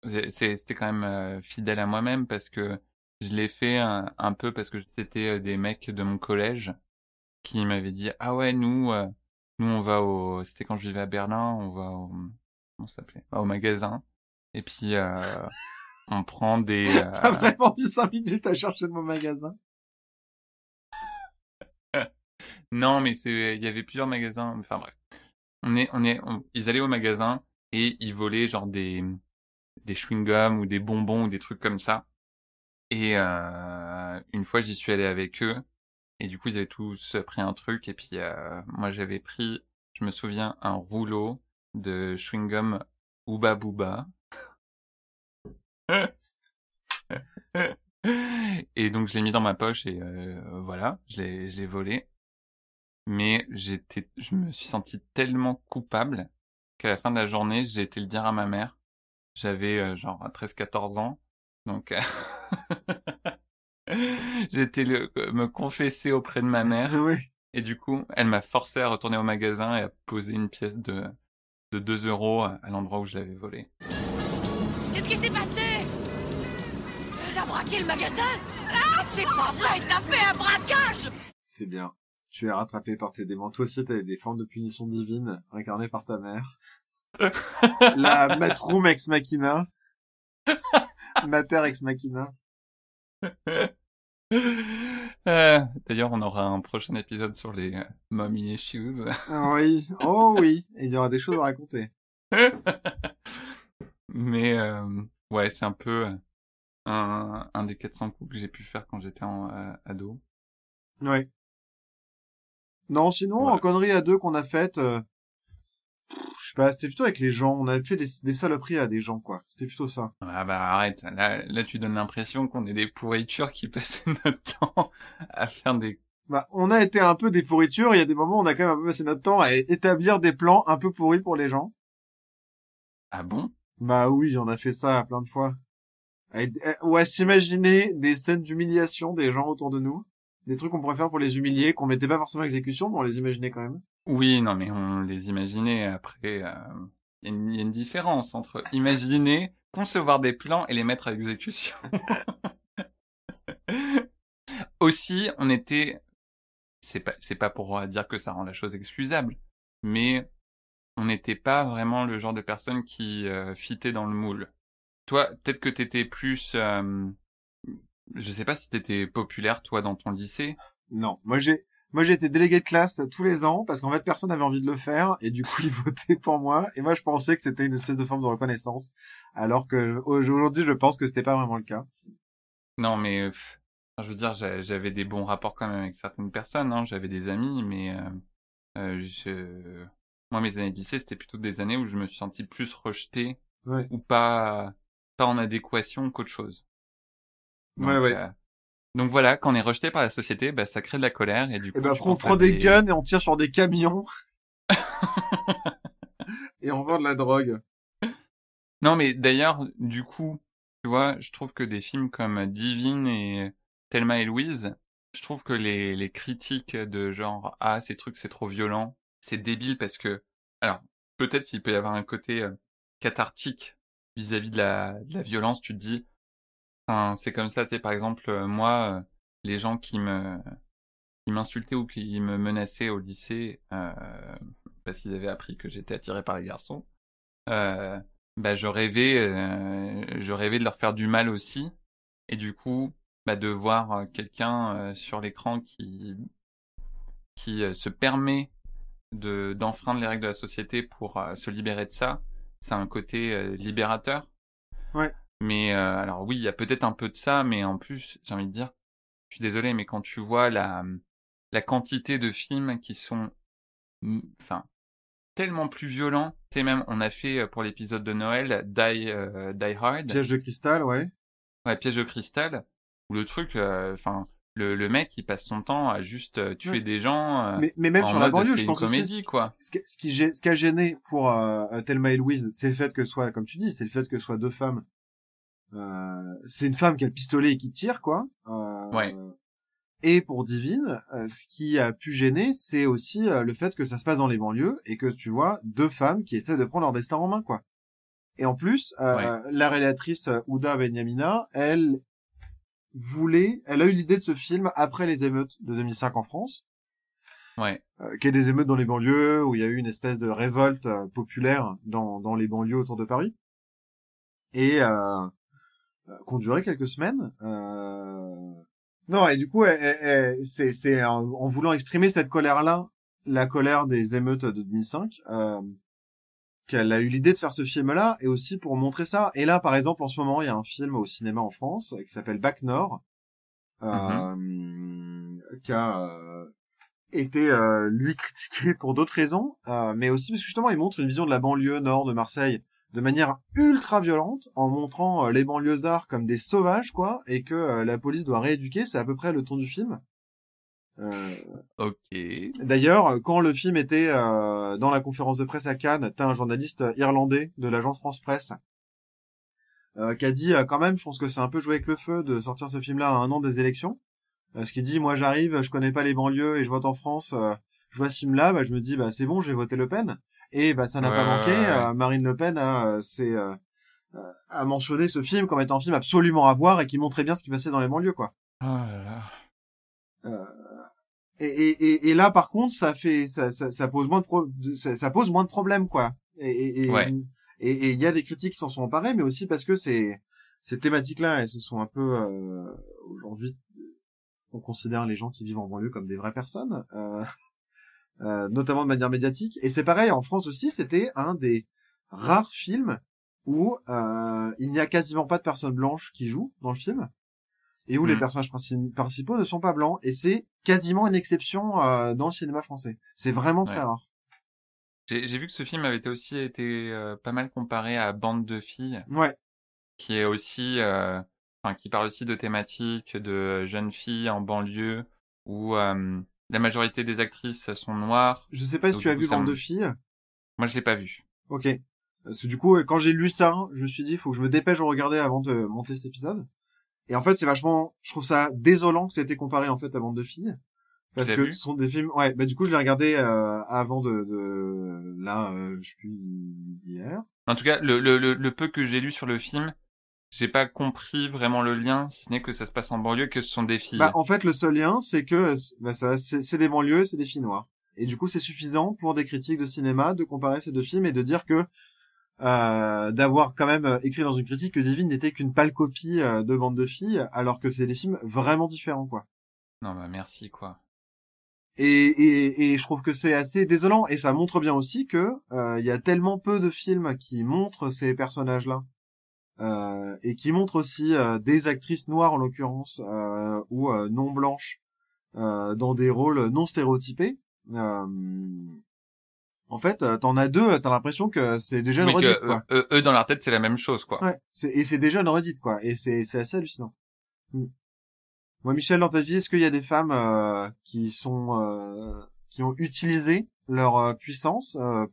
c'était quand même euh, fidèle à moi-même parce que je l'ai fait un, peu parce que c'était euh, des mecs de mon collège qui m'avaient dit ah ouais nous nous on va au c'était quand je vivais à Berlin on va au comment s'appelait Au magasin. Et puis, euh, on prend des... Euh... T'as vraiment mis 5 minutes à chercher mon magasin? Non, mais c'est, il y avait plusieurs magasins. Enfin bref, on est, on est, ils allaient au magasin et ils volaient genre des, des chewing gums ou des bonbons ou des trucs comme ça. Et euh, une fois, j'y suis allé avec eux et du coup, ils avaient tous pris un truc et puis euh, moi, j'avais pris, je me souviens, un rouleau de chewing-gum Ooba Booba. et donc je l'ai mis dans ma poche et euh, voilà, je l'ai volé. Mais j'étais, je me suis senti tellement coupable qu'à la fin de la journée, j'ai été le dire à ma mère. J'avais euh, genre 13-14 ans, donc j'ai été le, me confesser auprès de ma mère. Oui. Et du coup, elle m'a forcé à retourner au magasin et à poser une pièce de de 2 euros à l'endroit où je l'avais volé. Qu'est-ce qui s'est passé? T'as braqué le magasin? Ah, c'est pas vrai, t'as fait un braquage C'est bien. Tu es rattrapé par tes démons. Toi aussi, t'as des formes de punition divine incarnées par ta mère. La Matrum ex machina. Mater ex machina. Euh, d'ailleurs, on aura un prochain épisode sur les euh, mommy issues. oui, oh oui, il y aura des choses à raconter. Mais euh, ouais, c'est un peu un, un des 400 coups que j'ai pu faire quand j'étais en ado. Ouais. Non, sinon, en connerie à deux qu'on a faites, je sais pas, c'était plutôt avec les gens. On avait fait des, des saloperies à des gens, quoi. C'était plutôt ça. Ah bah arrête. Là, là tu donnes l'impression qu'on est des pourritures qui passaient notre temps à faire des... Bah, on a été un peu des pourritures. Il y a des moments où on a quand même un peu passé notre temps à établir des plans un peu pourris pour les gens. Ah bon? Bah oui, on a fait ça plein de fois. Ou à s'imaginer des scènes d'humiliation des gens autour de nous. Des trucs qu'on pourrait faire pour les humilier, qu'on mettait pas forcément à exécution, mais on les imaginait quand même. Oui, non, mais on les imaginait après. Euh, il y, a une- y a une différence entre imaginer, concevoir des plans et les mettre à exécution. Aussi, on était, c'est pas, c'est pas pour dire que ça rend la chose excusable, mais on n'était pas vraiment le genre de personne qui euh, fitait dans le moule. Toi, peut-être que t'étais plus, euh, je sais pas si t'étais populaire toi dans ton lycée. Non, moi j'ai moi j'ai été délégué de classe tous les ans parce qu'en fait personne n'avait envie de le faire et du coup ils votaient pour moi et moi je pensais que c'était une espèce de forme de reconnaissance alors que aujourd'hui je pense que c'était pas vraiment le cas. Non, mais je veux dire, j'a- j'avais des bons rapports quand même avec certaines personnes. Hein. J'avais des amis, mais euh, euh, je... moi, mes années de lycée, c'était plutôt des années où je me suis senti plus rejeté Ouais. ou pas, pas en adéquation qu'autre chose. Ouais, ouais. euh, donc voilà, quand on est rejeté par la société, bah, ça crée de la colère et du coup, Et tu après on prend des guns et on tire sur des camions et on vend de la drogue. Non, mais d'ailleurs, du coup, tu vois, je trouve que des films comme Divine et Thelma et Louise, je trouve que les, les critiques de genre, ah, ces trucs, c'est trop violent, c'est débile parce que, alors, peut-être qu'il peut y avoir un côté euh, cathartique vis-à-vis de la, de la violence, tu te dis, c'est comme ça, tu sais, par exemple, euh, moi, euh, les gens qui me, qui m'insultaient ou qui me menaçaient au lycée, euh, parce qu'ils avaient appris que j'étais attiré par les garçons, bah je rêvais je rêvais de leur faire du mal aussi et du coup bah de voir quelqu'un sur l'écran qui qui se permet de d'enfreindre les règles de la société pour se libérer de ça c'est un côté libérateur Ouais. Mais euh, alors oui il y a peut-être un peu de ça mais en plus j'ai envie de dire je suis désolé mais quand tu vois la la quantité de films qui sont enfin tellement plus violents tu sais même on a fait euh, pour l'épisode de Noël Die euh, Die Hard Piège de cristal, ouais. ouais piège de cristal où le truc euh, enfin le, le mec il passe son temps à juste tuer Ouais. des gens Mais, mais même en sur la banlieue, je pense aussi, comédie quoi Ce, qui- ce qui, ce qui a gêné pour euh, Thelma et Louise, c'est le fait que ce soit, comme tu dis, c'est le fait que ce soit deux femmes. Euh, c'est une femme qui a le pistolet et qui tire, quoi. Euh, Ouais. Et pour Divine, euh, ce qui a pu gêner, c'est aussi euh, le fait que ça se passe dans les banlieues et que tu vois deux femmes qui essaient de prendre leur destin en main, quoi. Et en plus, euh, la réalisatrice Ouda Benyamina, elle voulait, elle a eu l'idée de ce film après les émeutes de 2005 en France ouais qu'il y ait des émeutes dans les banlieues, où il y a eu une espèce de révolte populaire dans, dans les banlieues autour de Paris, et euh, euh, qu'on durait quelques semaines. Euh... Non, et du coup, c'est en, voulant exprimer cette colère-là, la colère des émeutes de 2005, euh, qu'elle a eu l'idée de faire ce film-là, et aussi pour montrer ça. Et là, par exemple, en ce moment, il y a un film au cinéma en France qui s'appelle Bac Nord, qui a été lui critiqué pour d'autres raisons, mais aussi parce que justement il montre une vision de la banlieue nord de Marseille de manière ultra violente, en montrant euh, les banlieusards comme des sauvages quoi, et que euh, la police doit rééduquer. C'est à peu près le ton du film. Euh, ok D'ailleurs, quand le film était euh, dans la conférence de presse à Cannes, t'as un journaliste irlandais de l'agence France Presse euh, qui a dit euh, quand même, je pense que c'est un peu joué avec le feu de sortir ce film-là à un an des élections. Euh, ce qui dit, moi j'arrive, je connais pas les banlieues et je vote en France, euh, je vois ce film-là, bah, je me dis, bah c'est bon, j'ai voté Le Pen. Et bah ça n'a Ouais, pas manqué. ouais, euh, Marine Le Pen a, euh, c'est, euh, euh, a mentionné ce film comme étant un film absolument à voir et qui montrait bien ce qui passait dans les banlieues, quoi. oh là là Euh, et, et, et, et là, par contre, ça fait, ça, ça, ça pose moins de pro- ça, ça pose moins de problèmes, quoi. Et et et Ouais. et il y a des critiques qui s'en sont emparées, mais aussi parce que ces ces thématiques-là, elles se sont un peu euh, aujourd'hui, on considère les gens qui vivent en banlieue comme des vraies personnes, euh, euh, notamment de manière médiatique. Et c'est pareil en France aussi, c'était un des rares films où euh, il n'y a quasiment pas de personnes blanches qui jouent dans le film et où les Mhm. personnages princi- principaux ne sont pas blancs et c'est quasiment une exception euh, dans le cinéma français. C'est vraiment très Ouais. rare. j'ai j'ai vu que ce film avait été aussi été euh, pas mal comparé à Bande de filles Ouais. qui est aussi, euh, enfin, qui parle aussi de thématiques de jeunes filles en banlieue où euh, la majorité des actrices sont noires. Je sais pas si tu as vu Bande de filles. Moi, je l'ai pas vu. Ok. Parce que du coup, quand j'ai lu ça, je me suis dit, il faut que je me dépêche de regarder avant de monter cet épisode. Et en fait, c'est vachement, je trouve ça désolant que ça ait été comparé en fait à Bande de filles. Parce que ce sont des films. Ouais, bah du coup je l'ai regardé euh, avant de, de... là, euh, je suis hier. En tout cas, le, le, le, le peu que j'ai lu sur le film, j'ai pas compris vraiment le lien, si ce n'est que ça se passe en banlieue, que ce sont des filles. Bah en fait le seul lien c'est que bah, ça, c'est, des banlieues, c'est des filles noires. Et du coup c'est suffisant pour des critiques de cinéma de comparer ces deux films et de dire que euh, d'avoir quand même euh, écrit dans une critique que Divine n'était qu'une pâle copie euh, de Bande de filles, alors que c'est des films vraiment différents quoi. Non bah merci quoi. Et, et, et je trouve que c'est assez désolant et ça montre bien aussi que euh, il y a tellement peu de films qui montrent ces personnages-là euh, et qui montrent aussi euh, des actrices noires en l'occurrence euh, ou euh, non blanches euh, dans des rôles non stéréotypés. Euh, en fait, euh, t'en as deux, t'as l'impression que c'est déjà une Oui, que, quoi. eux, eux, dans leur tête, c'est la même chose, quoi. Ouais, et c'est déjà une redite, quoi. Et c'est c'est assez hallucinant. Mm. Moi, Michel, dans ta vie, est-ce qu'il y a des femmes euh, qui sont euh, qui ont utilisé leur euh, puissance euh,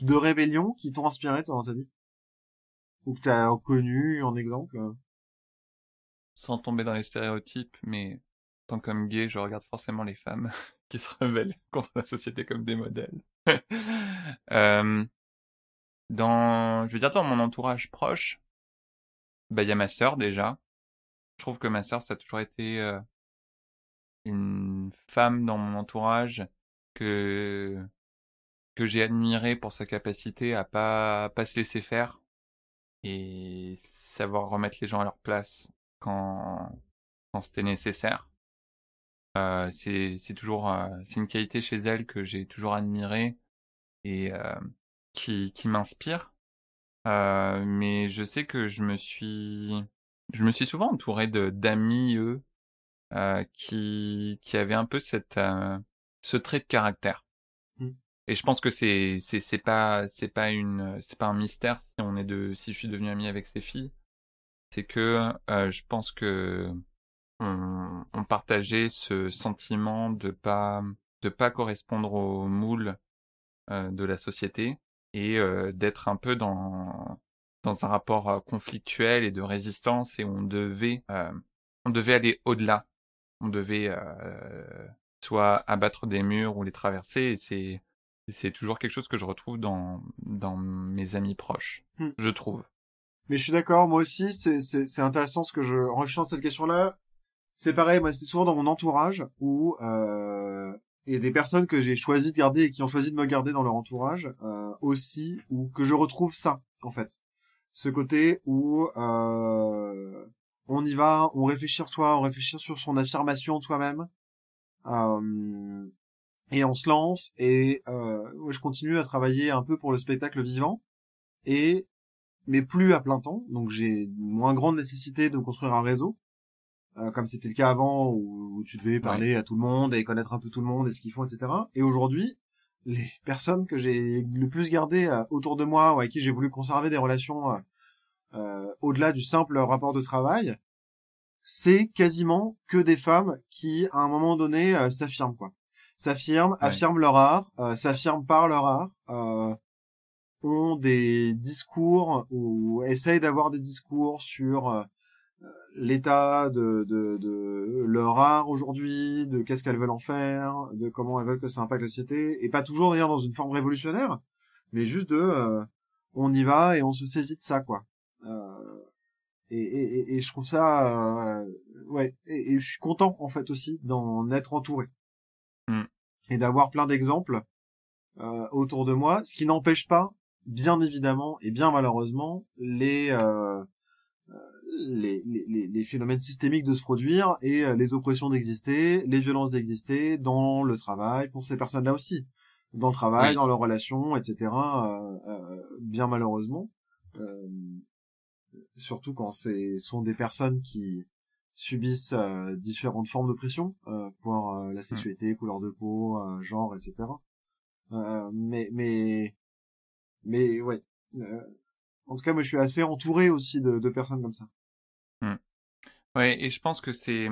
de rébellion qui t'ont inspiré toi dans ta vie? Ou que t'as connu en exemple euh Sans tomber dans les stéréotypes, mais tant comme gay, je regarde forcément les femmes qui se rebellent contre la société comme des modèles. Euh, dans, je veux dire, dans mon entourage proche, bah, il y a ma sœur, déjà. Je trouve que ma sœur, ça a toujours été euh, une femme dans mon entourage que que j'ai admirée pour sa capacité à pas pas se laisser faire et savoir remettre les gens à leur place quand quand c'était nécessaire. Euh, c'est toujours euh, c'est une qualité chez elle que j'ai toujours admirée et euh, qui qui m'inspire. Mais je sais que je me suis je me suis souvent entouré de d'amis eux qui qui avaient un peu cette ce trait de caractère. Et je pense que c'est c'est c'est pas c'est pas une c'est pas un mystère si on est de si je suis devenu ami avec ces filles, c'est que euh, je pense que on, on partageait ce sentiment de pas de pas correspondre au moule euh, de la société et euh, d'être un peu dans dans un rapport euh, conflictuel et de résistance et on devait euh, on devait aller au-delà. On devait euh, soit abattre des murs ou les traverser et c'est c'est toujours quelque chose que je retrouve dans dans mes amis proches Hmm. je trouve Mais je suis d'accord, moi aussi, c'est intéressant ce que je en réfléchissant à cette question-là, c'est pareil, moi c'est souvent dans mon entourage où euh, a des personnes que j'ai choisi de garder et qui ont choisi de me garder dans leur entourage euh, aussi, ou que je retrouve ça en fait, ce côté où euh, on y va, on réfléchit sur soi, on réfléchit sur son affirmation de soi-même. Euh, et on se lance et euh, je continue à travailler un peu pour le spectacle vivant. Et mais plus à plein temps. Donc j'ai moins grande nécessité de construire un réseau euh, comme c'était le cas avant où, où tu devais parler à tout le monde et connaître un peu tout le monde et ce qu'ils font etc et aujourd'hui les personnes que j'ai le plus gardées euh, autour de moi ou avec qui j'ai voulu conserver des relations euh, euh, au-delà du simple rapport de travail c'est quasiment que des femmes qui à un moment donné euh, s'affirment quoi s'affirment Ouais. affirment leur art euh, s'affirment par leur art euh, ont des discours ou essayent d'avoir des discours sur euh, l'état de, de, de leur art aujourd'hui, de qu'est-ce qu'elles veulent en faire, de comment elles veulent que ça impacte la société, et pas toujours d'ailleurs dans une forme révolutionnaire, mais juste de euh, on y va et on se saisit de ça quoi. Euh, et, et, et- et je trouve ça euh, ouais, et, et je suis content en fait aussi d'en être entouré Mm. et d'avoir plein d'exemples euh, autour de moi, ce qui n'empêche pas, bien évidemment et bien malheureusement, les, euh, euh, les, les, phénomènes systémiques de se produire et les oppressions d'exister, les violences d'exister dans le travail pour ces personnes-là aussi, dans le travail, Oui. dans leurs relations, etc. euh, bien malheureusement, surtout quand c'est sont des personnes qui subissent euh, différentes formes d'oppression euh, pour euh, la sexualité, couleur de peau, euh, genre, etc. Euh, mais mais mais ouais. Euh, en tout cas, moi, je suis assez entouré aussi de, de personnes comme ça. Hmm. Ouais, et je pense que c'est,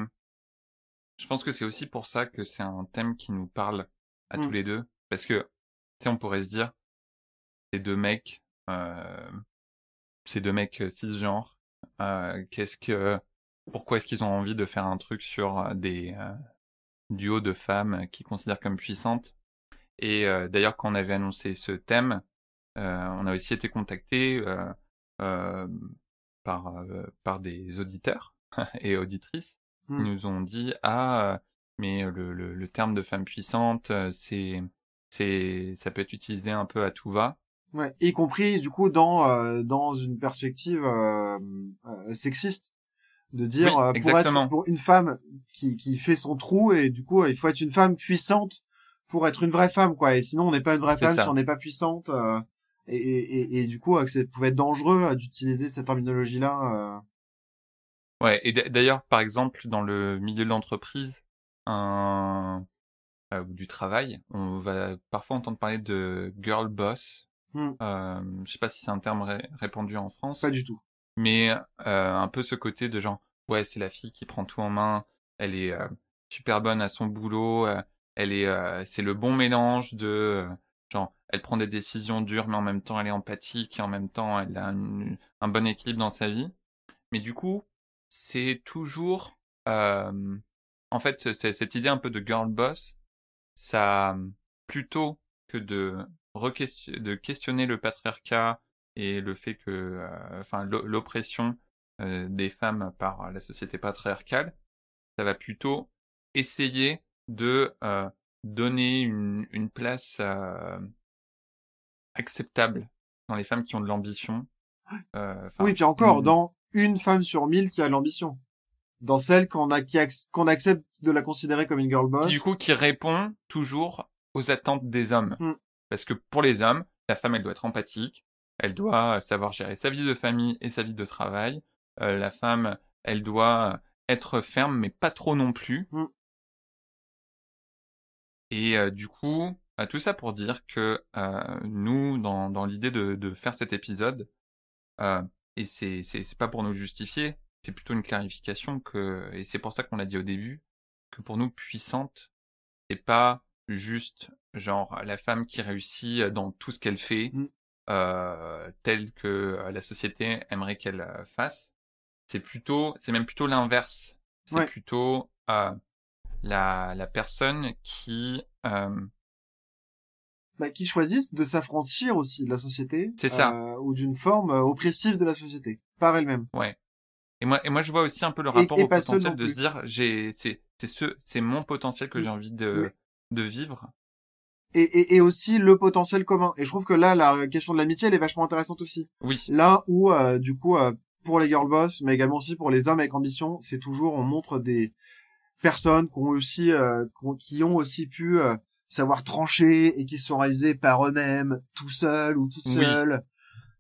je pense que c'est aussi pour ça que c'est un thème qui nous parle à tous les deux, parce que, tu sais, on pourrait se dire, ces deux mecs, euh, ces deux mecs cisgenres, euh, qu'est-ce que, pourquoi est-ce qu'ils ont envie de faire un truc sur euh, des, euh, duo de femmes qui considèrent comme puissantes. Et euh, d'ailleurs, quand on avait annoncé ce thème, euh, on a aussi été contacté euh, par par des auditeurs et auditrices qui Hmm. nous ont dit ah mais le, le, le terme de femme puissante c'est c'est ça peut être utilisé un peu à tout va. Ouais, y compris du coup dans euh, dans une perspective euh, euh, sexiste de dire Oui, euh, pour exactement. être pour une femme qui qui fait son trou et du coup il faut être une femme puissante pour être une vraie femme quoi et sinon on n'est pas une vraie femme ça. si on n'est pas puissante euh, et, et, et, et du coup euh, ça pouvait être dangereux euh, d'utiliser cette terminologie là Ouais, et d'ailleurs, par exemple, dans le milieu de l'entreprise, un euh, ou du travail, on va parfois entendre parler de girl boss. Hmm. Euh, je sais pas si c'est un terme ré- répandu en France. pas du tout Mais euh, un peu ce côté de genre, ouais, c'est la fille qui prend tout en main, elle est euh, super bonne à son boulot, euh, elle est, c'est le bon mélange de, genre, elle prend des décisions dures, mais en même temps elle est empathique, et en même temps elle a une- un bon équilibre dans sa vie. Mais du coup, c'est toujours, euh, en fait, c'est- cette idée un peu de girl boss, ça, plutôt que de de questionner le patriarcat et le fait que, euh, enfin, l'o- l'oppression euh, des femmes par la société patriarcale, ça va plutôt essayer de euh, donner une, une place acceptable dans les femmes qui ont de l'ambition. Oui puis encore une- dans une femme sur mille qui a l'ambition dans celle qu'on a accepte de la considérer comme une girl boss du coup, qui répond toujours aux attentes des hommes. Mm. Parce que pour les hommes, la femme, elle doit être empathique, elle doit savoir gérer sa vie de famille et sa vie de travail. Euh, la femme, elle doit être ferme, mais pas trop non plus. Mm. Et euh, du coup, euh, tout ça pour dire que euh, nous, dans, dans l'idée de, de faire cet épisode, et c'est c'est c'est pas pour nous justifier, c'est plutôt une clarification que et c'est pour ça qu'on l'a dit au début que pour nous puissante, c'est pas juste genre la femme qui réussit dans tout ce qu'elle fait, Mm. Euh, tel que euh, la société aimerait qu'elle euh, fasse. C'est plutôt, c'est même plutôt l'inverse. C'est Ouais. plutôt euh, la la personne qui euh, bah, qui choisissent de s'affranchir aussi de la société C'est ça. ou d'une forme oppressive de la société par elle-même Ouais. Et moi, et moi, je vois aussi un peu le rapport et au potentiel de se dire, j'ai, c'est, c'est ce, c'est mon potentiel que j'ai envie de, Mais- de vivre. Et, et, et aussi le potentiel commun et je trouve que là la question de l'amitié elle est vachement intéressante aussi Oui. là où euh, du coup euh, pour les girl boss mais également aussi pour les hommes avec ambition c'est toujours on montre des personnes qui ont aussi euh, qui ont- aussi pu euh, savoir trancher et qui se sont réalisées par eux-mêmes tout seuls ou toutes Oui. seules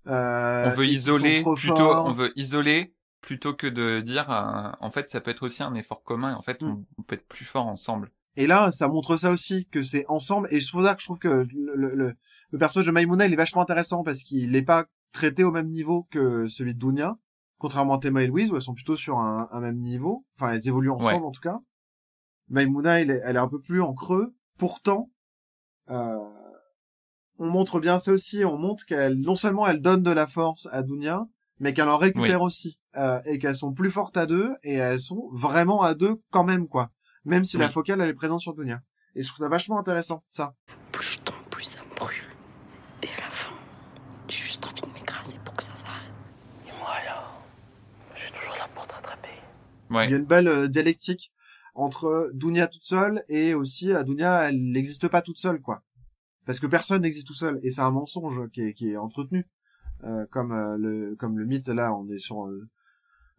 euh, on veut et isoler plutôt, forts. on veut isoler plutôt que de dire, euh, en fait, ça peut être aussi un effort commun. En fait, Mm. on, on peut être plus fort ensemble. Et là, ça montre ça aussi, que c'est ensemble. Et c'est pour ça que je trouve que le, le, le, personnage de Maimouna, il est vachement intéressant parce qu'il n'est pas traité au même niveau que celui de Dunya. Contrairement à Théma et Louise, où elles sont plutôt sur un, un même niveau. Enfin, elles évoluent ensemble, Ouais. en tout cas. Maimouna, elle est, elle est un peu plus en creux. Pourtant, euh, on montre bien ça aussi. On montre qu'elle, non seulement elle donne de la force à Dunya, mais qu'elle en récupère aussi. Euh, et qu'elles sont plus fortes à deux, et elles sont vraiment à deux quand même, quoi. Même si la focale, elle est présente sur Dunya. Et je trouve ça vachement intéressant, ça. Plus je tombe, plus ça me brûle. Et à la fin, j'ai juste envie de m'écraser pour que ça s'arrête. Et moi alors? Je suis toujours là pour te rattraper. Ouais. Il y a une belle euh, dialectique entre Dunya toute seule et aussi euh, Dunya, elle n'existe pas toute seule, quoi. Parce que personne n'existe tout seul. Et c'est un mensonge qui est, qui est entretenu. Euh, comme euh, le comme le mythe là on est sur euh,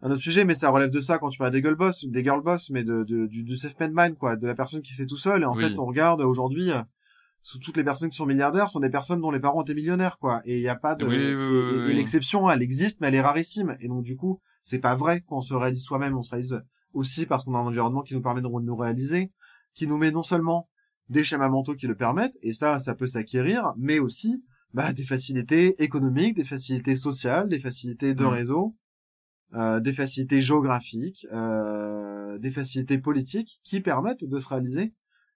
un autre sujet mais ça relève de ça quand tu parles des girl boss des girl boss mais de, de du, du self-made man quoi de la personne qui se fait tout seul et en Oui. fait on regarde aujourd'hui euh, sous toutes les personnes qui sont milliardaires sont des personnes dont les parents étaient millionnaires quoi et il y a pas de Oui, oui, et- oui, et, oui, et oui. l'exception elle existe mais elle est rarissime et donc du coup c'est pas vrai qu'on se réalise soi-même on se réalise aussi parce qu'on a un environnement qui nous permet de nous réaliser qui nous met non seulement des schémas mentaux qui le permettent et ça ça peut s'acquérir mais aussi bah, des facilités économiques, des facilités sociales, des facilités de Mm. réseau, des facilités géographiques, euh, des facilités politiques qui permettent de se réaliser.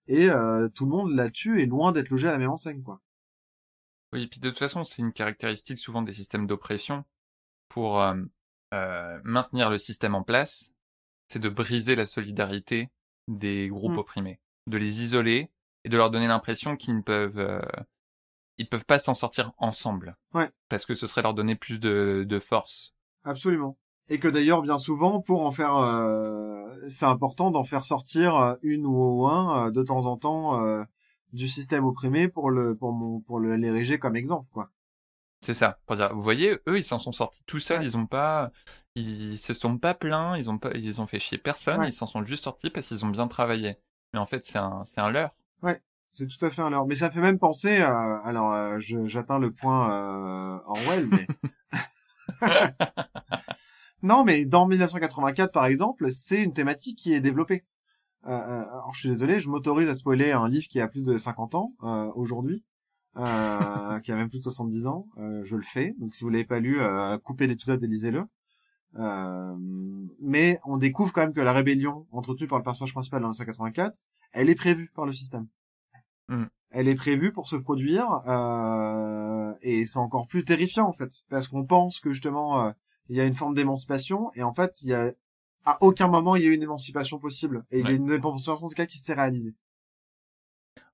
Et euh, tout le monde là-dessus est loin d'être logé à la même enseigne, quoi. Oui, et puis de toute façon, c'est une caractéristique souvent des systèmes d'oppression pour euh, euh, maintenir le système en place, c'est de briser la solidarité des groupes Mm. opprimés. de les isoler et de leur donner l'impression qu'ils ne peuvent, euh, ils peuvent pas s'en sortir ensemble. Ouais. Parce que ce serait leur donner plus de, de force. Absolument. Et que d'ailleurs, bien souvent, pour en faire, euh, c'est important d'en faire sortir euh, une ou un euh, de temps en temps euh, du système opprimé pour le pour mon pour le l'ériger comme exemple, quoi. C'est ça. Pour dire, vous voyez, eux, ils s'en sont sortis tout seuls. Ils ont pas, ils se sont pas plaints. Ils ont pas, ils ont fait chier personne. Ouais. Ils s'en sont juste sortis parce qu'ils ont bien travaillé. Mais en fait, c'est un, c'est un leurre. Ouais, c'est tout à fait un leurre. Mais ça fait même penser, euh, alors euh, j'atteins le point euh, Orwell, mais non, mais dans 1984 par exemple, c'est une thématique qui est développée. Euh, euh, alors je suis désolé, je m'autorise à spoiler un livre qui a plus de 50 ans euh, aujourd'hui, euh, qui a même plus de 70 ans. Je le fais, donc si vous l'avez pas lu, coupez l'épisode et lisez-le. Mais on découvre quand même que la rébellion entretenue par le personnage principal dans 1984, elle est prévue par le système. Mm. Elle est prévue pour se produire et c'est encore plus terrifiant en fait parce qu'on pense que justement il y a une forme d'émancipation et en fait il y a à aucun moment il y a eu une émancipation possible et il y a une émancipation en tout cas qui s'est réalisée.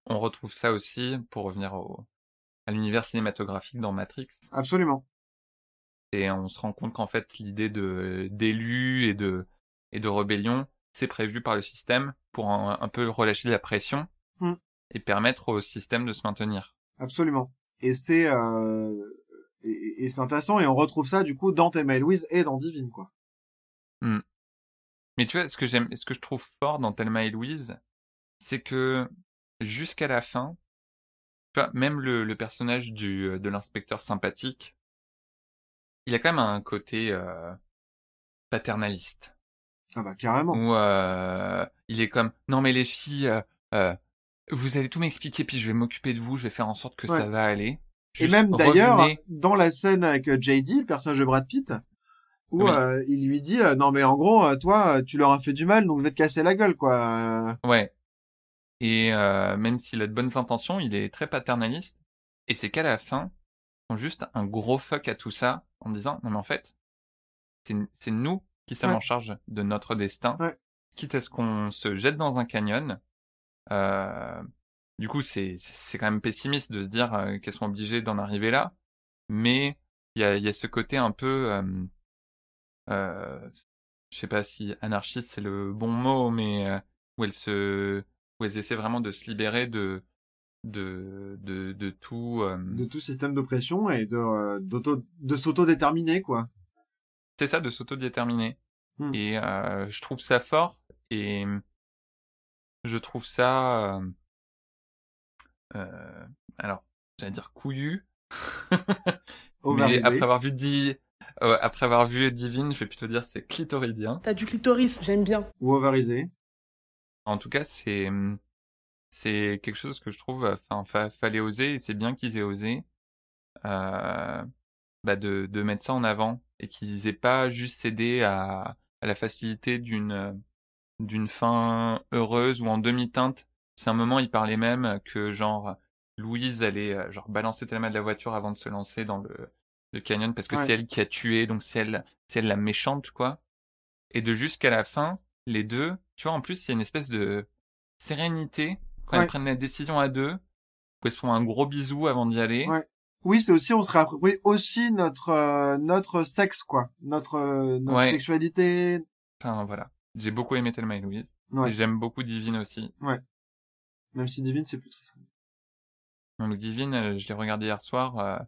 On retrouve ça aussi pour revenir au, à l'univers cinématographique dans Matrix. Absolument. Et on se rend compte qu'en fait, l'idée de, d'élus et de, et de rébellion, c'est prévu par le système pour un, un peu relâcher la pression Mm. et permettre au système de se maintenir. Absolument. Et c'est euh, et, et c'est intéressant et on retrouve ça du coup dans Thelma et Louise et dans Divine quoi. Hmm. Mais tu vois, ce que j'aime, ce que je trouve fort dans Thelma et Louise, c'est que jusqu'à la fin, tu vois, même le, le personnage du, de l'inspecteur sympathique, il a quand même un côté euh, paternaliste. Ah bah carrément. Où euh, il est comme, non mais les filles, euh, euh, vous allez tout m'expliquer, puis je vais m'occuper de vous, je vais faire en sorte que Ouais. ça va aller. Et même d'ailleurs revenez. dans la scène avec euh, JD, le personnage de Brad Pitt, où Oui. euh, il lui dit euh, non mais en gros toi tu leur as fait du mal donc je vais te casser la gueule quoi. Ouais. Et euh, même s'il a de bonnes intentions, il est très paternaliste. Et c'est qu'à la fin, ils font juste un gros fuck à tout ça en disant non mais en fait, c'est c'est nous qui sommes Ouais. en charge de notre destin. Ouais. Quitte à ce qu'on se jette dans un canyon. Du coup, c'est quand même pessimiste de se dire euh, qu'elles sont obligées d'en arriver là. Mais il y a, il y a ce côté un peu, euh, euh, je sais pas si anarchiste c'est le bon mot, mais euh, où elles se, où elles essaient vraiment de se libérer de, de, de, de tout. euh, de tout système d'oppression et de d'auto de s'autodéterminer quoi. C'est ça, de s'autodéterminer. Hmm. Et je trouve ça fort et je trouve ça, euh, alors, j'allais dire couillu. Mais Ovarisé. après avoir vu Di, euh, après avoir vu Divine, je vais plutôt dire c'est clitoridien. T'as du clitoris, j'aime bien. Ou ovarisé. En tout cas, c'est c'est quelque chose que je trouve, enfin, fa- fallait oser et c'est bien qu'ils aient osé euh, bah de de mettre ça en avant et qu'ils aient pas juste cédé à à la facilité d'une d'une fin heureuse ou en demi-teinte. C'est un moment, il parlait même que genre Louise allait euh, genre balancer Thelma de la voiture avant de se lancer dans le le canyon parce que Ouais. c'est elle qui a tué, donc c'est elle c'est elle la méchante quoi. Et de jusqu'à la fin, les deux, tu vois, en plus, il y a une espèce de sérénité quand Ouais. elles prennent la décision à deux, elles se font un gros bisou avant d'y aller. Ouais. Oui, c'est aussi on se réapproprie aussi notre euh, notre sexe quoi, notre euh, notre Ouais. sexualité. Enfin, voilà. J'ai beaucoup aimé Thelma et Louise. Ouais. Et j'aime beaucoup Divine aussi. Ouais. Même si Divine c'est plus triste. Donc Divine, euh, je l'ai regardé hier soir, euh,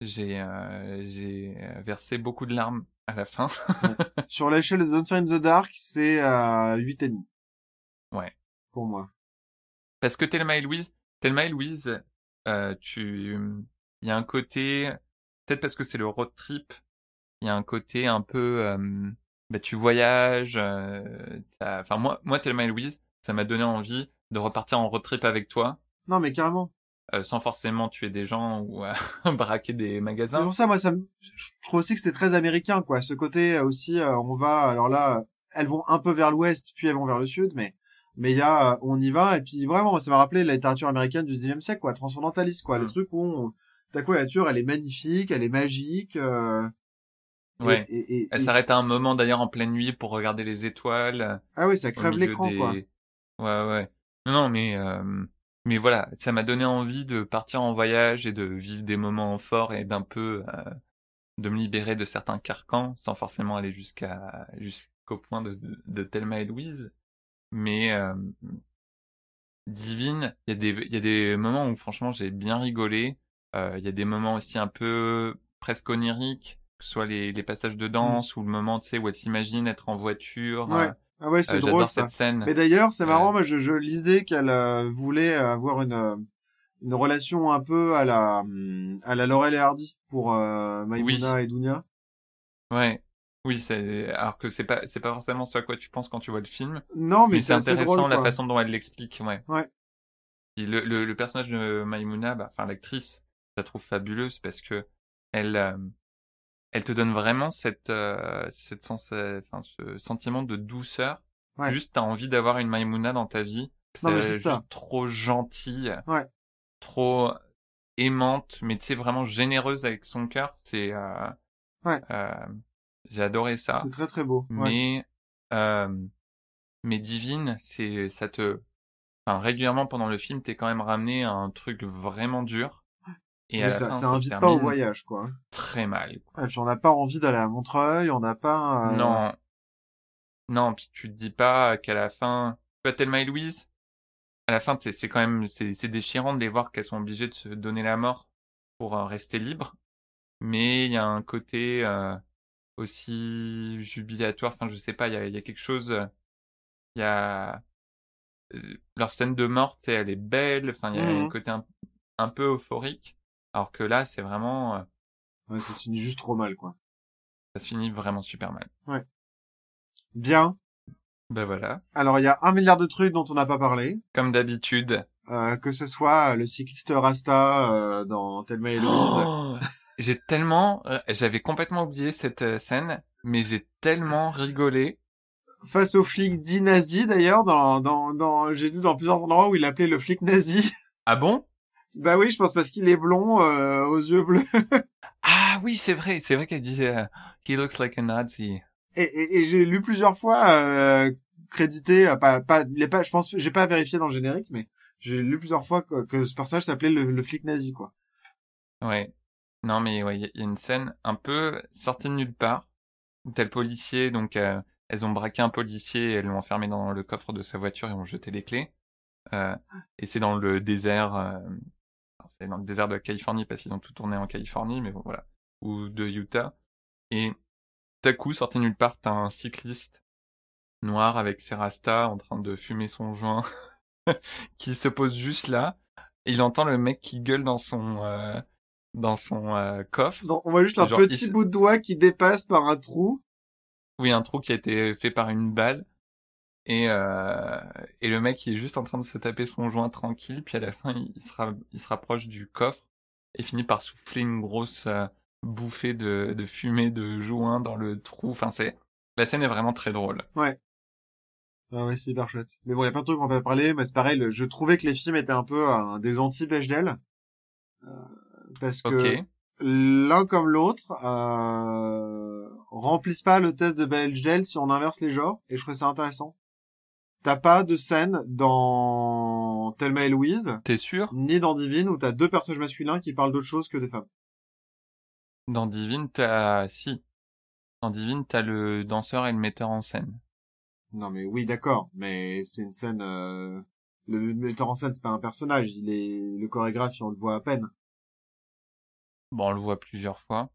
j'ai euh, versé beaucoup de larmes à la fin. Sur l'échelle de Dancer in the Dark, c'est euh, 8 et demi ouais. pour moi. Parce que Thelma et Louise, Thelma et Louise, euh, tu, il y a un côté, peut-être parce que c'est le road trip, il y a un côté un peu, euh, bah, tu voyages, enfin moi, moi Thelma et Louise, ça m'a donné envie de repartir en road trip avec toi, Non mais carrément. euh, sans forcément tuer des gens ou euh, braquer des C'est magasins. pour ça moi ça me- je trouve aussi que c'est très américain quoi, ce côté euh, aussi euh, on va alors là elles vont un peu vers l'ouest puis elles vont vers le sud mais mais il y a on y va et puis vraiment ça m'a rappelé la littérature américaine du 19e siècle quoi, transcendentaliste quoi, le Mm. truc où on t'as quoi la nature elle est magnifique, elle est magique et- Ouais. et- et- Elle s'arrête à un moment d'ailleurs en pleine nuit pour regarder les étoiles. Ah oui, ça crève l'écran des- quoi. Ouais, ouais. Non, non, mais euh, mais voilà, ça m'a donné envie de partir en voyage et de vivre des moments forts et d'un peu euh, de me libérer de certains carcans sans forcément aller jusqu'à jusqu'au point de, de, de Thelma et Louise. Mais euh, Divine, il y a des il y a des moments où franchement j'ai bien rigolé. Euh, Il y a des moments aussi un peu presque oniriques, que ce soit les, les passages de danse ou le moment tu sais où elle s'imagine être en voiture. Ouais. Euh, Ah ouais, c'est euh, drôle J'adore ça. cette scène. Mais d'ailleurs, c'est Euh, marrant, moi je, je lisais qu'elle euh, voulait avoir une euh, une relation un peu à la hum, à la Laurel et Hardy pour euh, Maïmouna et Dounia. Ouais. Oui, c'est alors que c'est pas c'est pas forcément ce à quoi tu penses quand tu vois le film. Non, mais c'est intéressant drôle, la façon dont elle l'explique, ouais. Ouais. Et le, le, le personnage de Maïmouna, bah, enfin l'actrice, je la trouve fabuleuse parce que elle euh, elle te donne vraiment cette euh, cette sens euh, enfin ce sentiment de douceur. Ouais. Juste t'as envie d'avoir une Maïmouna dans ta vie. Non, mais c'est ça. trop gentille. Ouais. Trop aimante, mais tu sais vraiment généreuse avec son cœur. C'est euh, Ouais. euh, j'ai adoré ça. C'est très très beau. ouais. Mais euh, mais divine, c'est ça te enfin régulièrement pendant le film, t'es quand même ramené à un truc vraiment dur. Et la ça, fin, ça invite pas au voyage, quoi. Très mal. Ouais, puis on n'a pas envie d'aller à Montreuil, on n'a pas. euh, Non. Non, puis tu te dis pas qu'à la fin, tu vois Thelma et Louise, à la fin, c'est quand même, c'est c'est déchirant de les voir qu'elles sont obligées de se donner la mort pour euh, rester libres. Mais il y a un côté euh, aussi jubilatoire. Enfin, je sais pas, il y a, il y a quelque chose. Il y a euh, leur scène de mort, elle est belle. Enfin, il y a un côté un, un peu euphorique. Alors que là, c'est vraiment, euh, Ouais, ça se finit juste trop mal, quoi. ça se finit vraiment super mal. Ouais. Bien. Ben voilà. Alors, il y a un milliard de trucs dont on n'a pas parlé. Comme d'habitude. Euh, que ce soit le cycliste Rasta euh, dans Thelma et Louise. Oh j'ai tellement, j'avais complètement oublié cette scène, mais j'ai tellement rigolé. Face au flic dit nazi, d'ailleurs, dans, dans, dans, j'ai lu dans plusieurs endroits où il appelait le flic nazi. Ah bon? Bah oui, je pense parce qu'il est blond, euh, aux yeux bleus. Ah oui, c'est vrai, c'est vrai qu'elle disait euh, He looks like a Nazi. Et, et, et j'ai lu plusieurs fois euh, crédité, euh, pas, pas, il est pas, je pense, j'ai pas vérifié dans le générique, mais j'ai lu plusieurs fois que, que ce personnage s'appelait le, le flic nazi, quoi. Ouais. Non mais ouais, il y, a- une scène un peu sortie de nulle part le policier, donc euh, elles ont braqué un policier, elles l'ont enfermé dans le coffre de sa voiture et ont jeté les clés. Euh, et c'est dans le désert, c'est dans le désert de la Californie parce qu'ils ont tout tourné en Californie, mais bon voilà, ou de Utah. Et tout à coup, sorti nulle part, t'as un cycliste noir avec ses rastas en train de fumer son joint qui se pose juste là. Il entend le mec qui gueule dans son euh, dans son euh, coffre. Donc, on voit juste un Genre, petit bout de doigt qui dépasse par un trou. Oui, un trou qui a été fait par une balle. Et, euh, et le mec, il est juste en train de se taper son joint tranquille. Puis à la fin, il se, ra- il se rapproche du coffre et finit par souffler une grosse euh, bouffée de, de fumée de joint dans le trou. Enfin, c'est la scène est vraiment très drôle. Ouais. Ah ouais, c'est hyper chouette. Mais bon, il y a plein de trucs qu'on peut parler, mais c'est pareil, le- je trouvais que les films étaient un peu euh, des anti-Bechdel. Euh, parce que l'un comme l'autre euh, remplissent pas le test de Bechdel si on inverse les genres, et je trouvais ça intéressant. T'as pas de scène dans Thelma et Louise, T'es sûr? ni dans Divine, où t'as deux personnages masculins qui parlent d'autre chose que des femmes. Dans Divine, t'as si. Dans Divine, t'as le danseur et le metteur en scène. Non mais oui, d'accord, mais c'est une scène... euh, Le metteur en scène, c'est pas un personnage, il est le chorégraphe, on le voit à peine. Bon, on le voit plusieurs fois.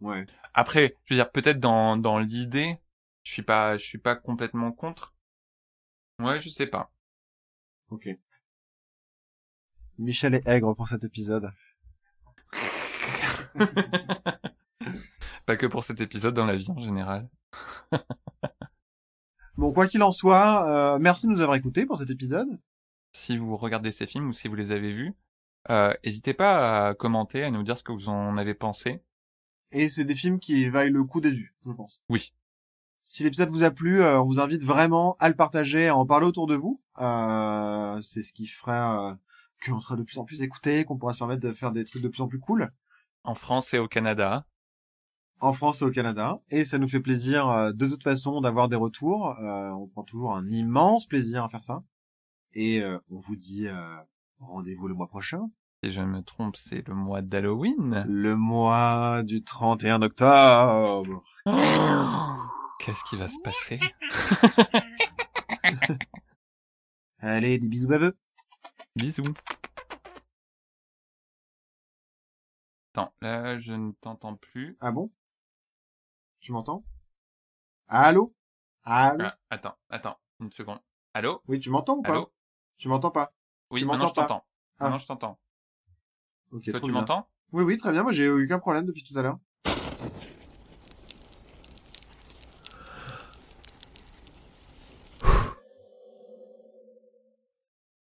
Ouais. Après, je veux dire, peut-être dans, dans l'idée, je suis pas, je suis pas complètement contre. Ouais, je sais pas. Ok. Michel est aigre pour cet épisode. Pas que pour cet épisode, dans la vie en général. Bon, quoi qu'il en soit, euh, merci de nous avoir écoutés pour cet épisode. Si vous regardez ces films ou si vous les avez vus, euh, n'hésitez pas à commenter, à nous dire ce que vous en avez pensé. Et c'est des films qui vaillent le coup des vues, je pense. Oui. Si l'épisode vous a plu, euh, on vous invite vraiment à le partager, à en parler autour de vous. Euh, c'est ce qui fera euh, qu'on sera de plus en plus écoutés, qu'on pourra se permettre de faire des trucs de plus en plus cool En France et au Canada. en France et au Canada. Et ça nous fait plaisir euh, de toute façon d'avoir des retours. Euh, on prend toujours un immense plaisir à faire ça. Et euh, on vous dit euh, rendez-vous le mois prochain. Si je ne me trompe, c'est le mois d'Halloween. Le mois du 31 octobre. Qu'est-ce qui va se passer? Allez, des bisous baveux. Bisous. Attends, là, je ne t'entends plus. Ah bon? Tu m'entends? Allô? Allô? Ah, attends, attends, une seconde. Allô? Oui, tu m'entends ou pas? Allô? Tu m'entends pas? Oui, Tu maintenant m'entends je pas? t'entends. Ah. Maintenant je t'entends. Ok, Toi, tu bien. m'entends? Oui, oui, très bien. Moi, j'ai eu aucun problème depuis tout à l'heure.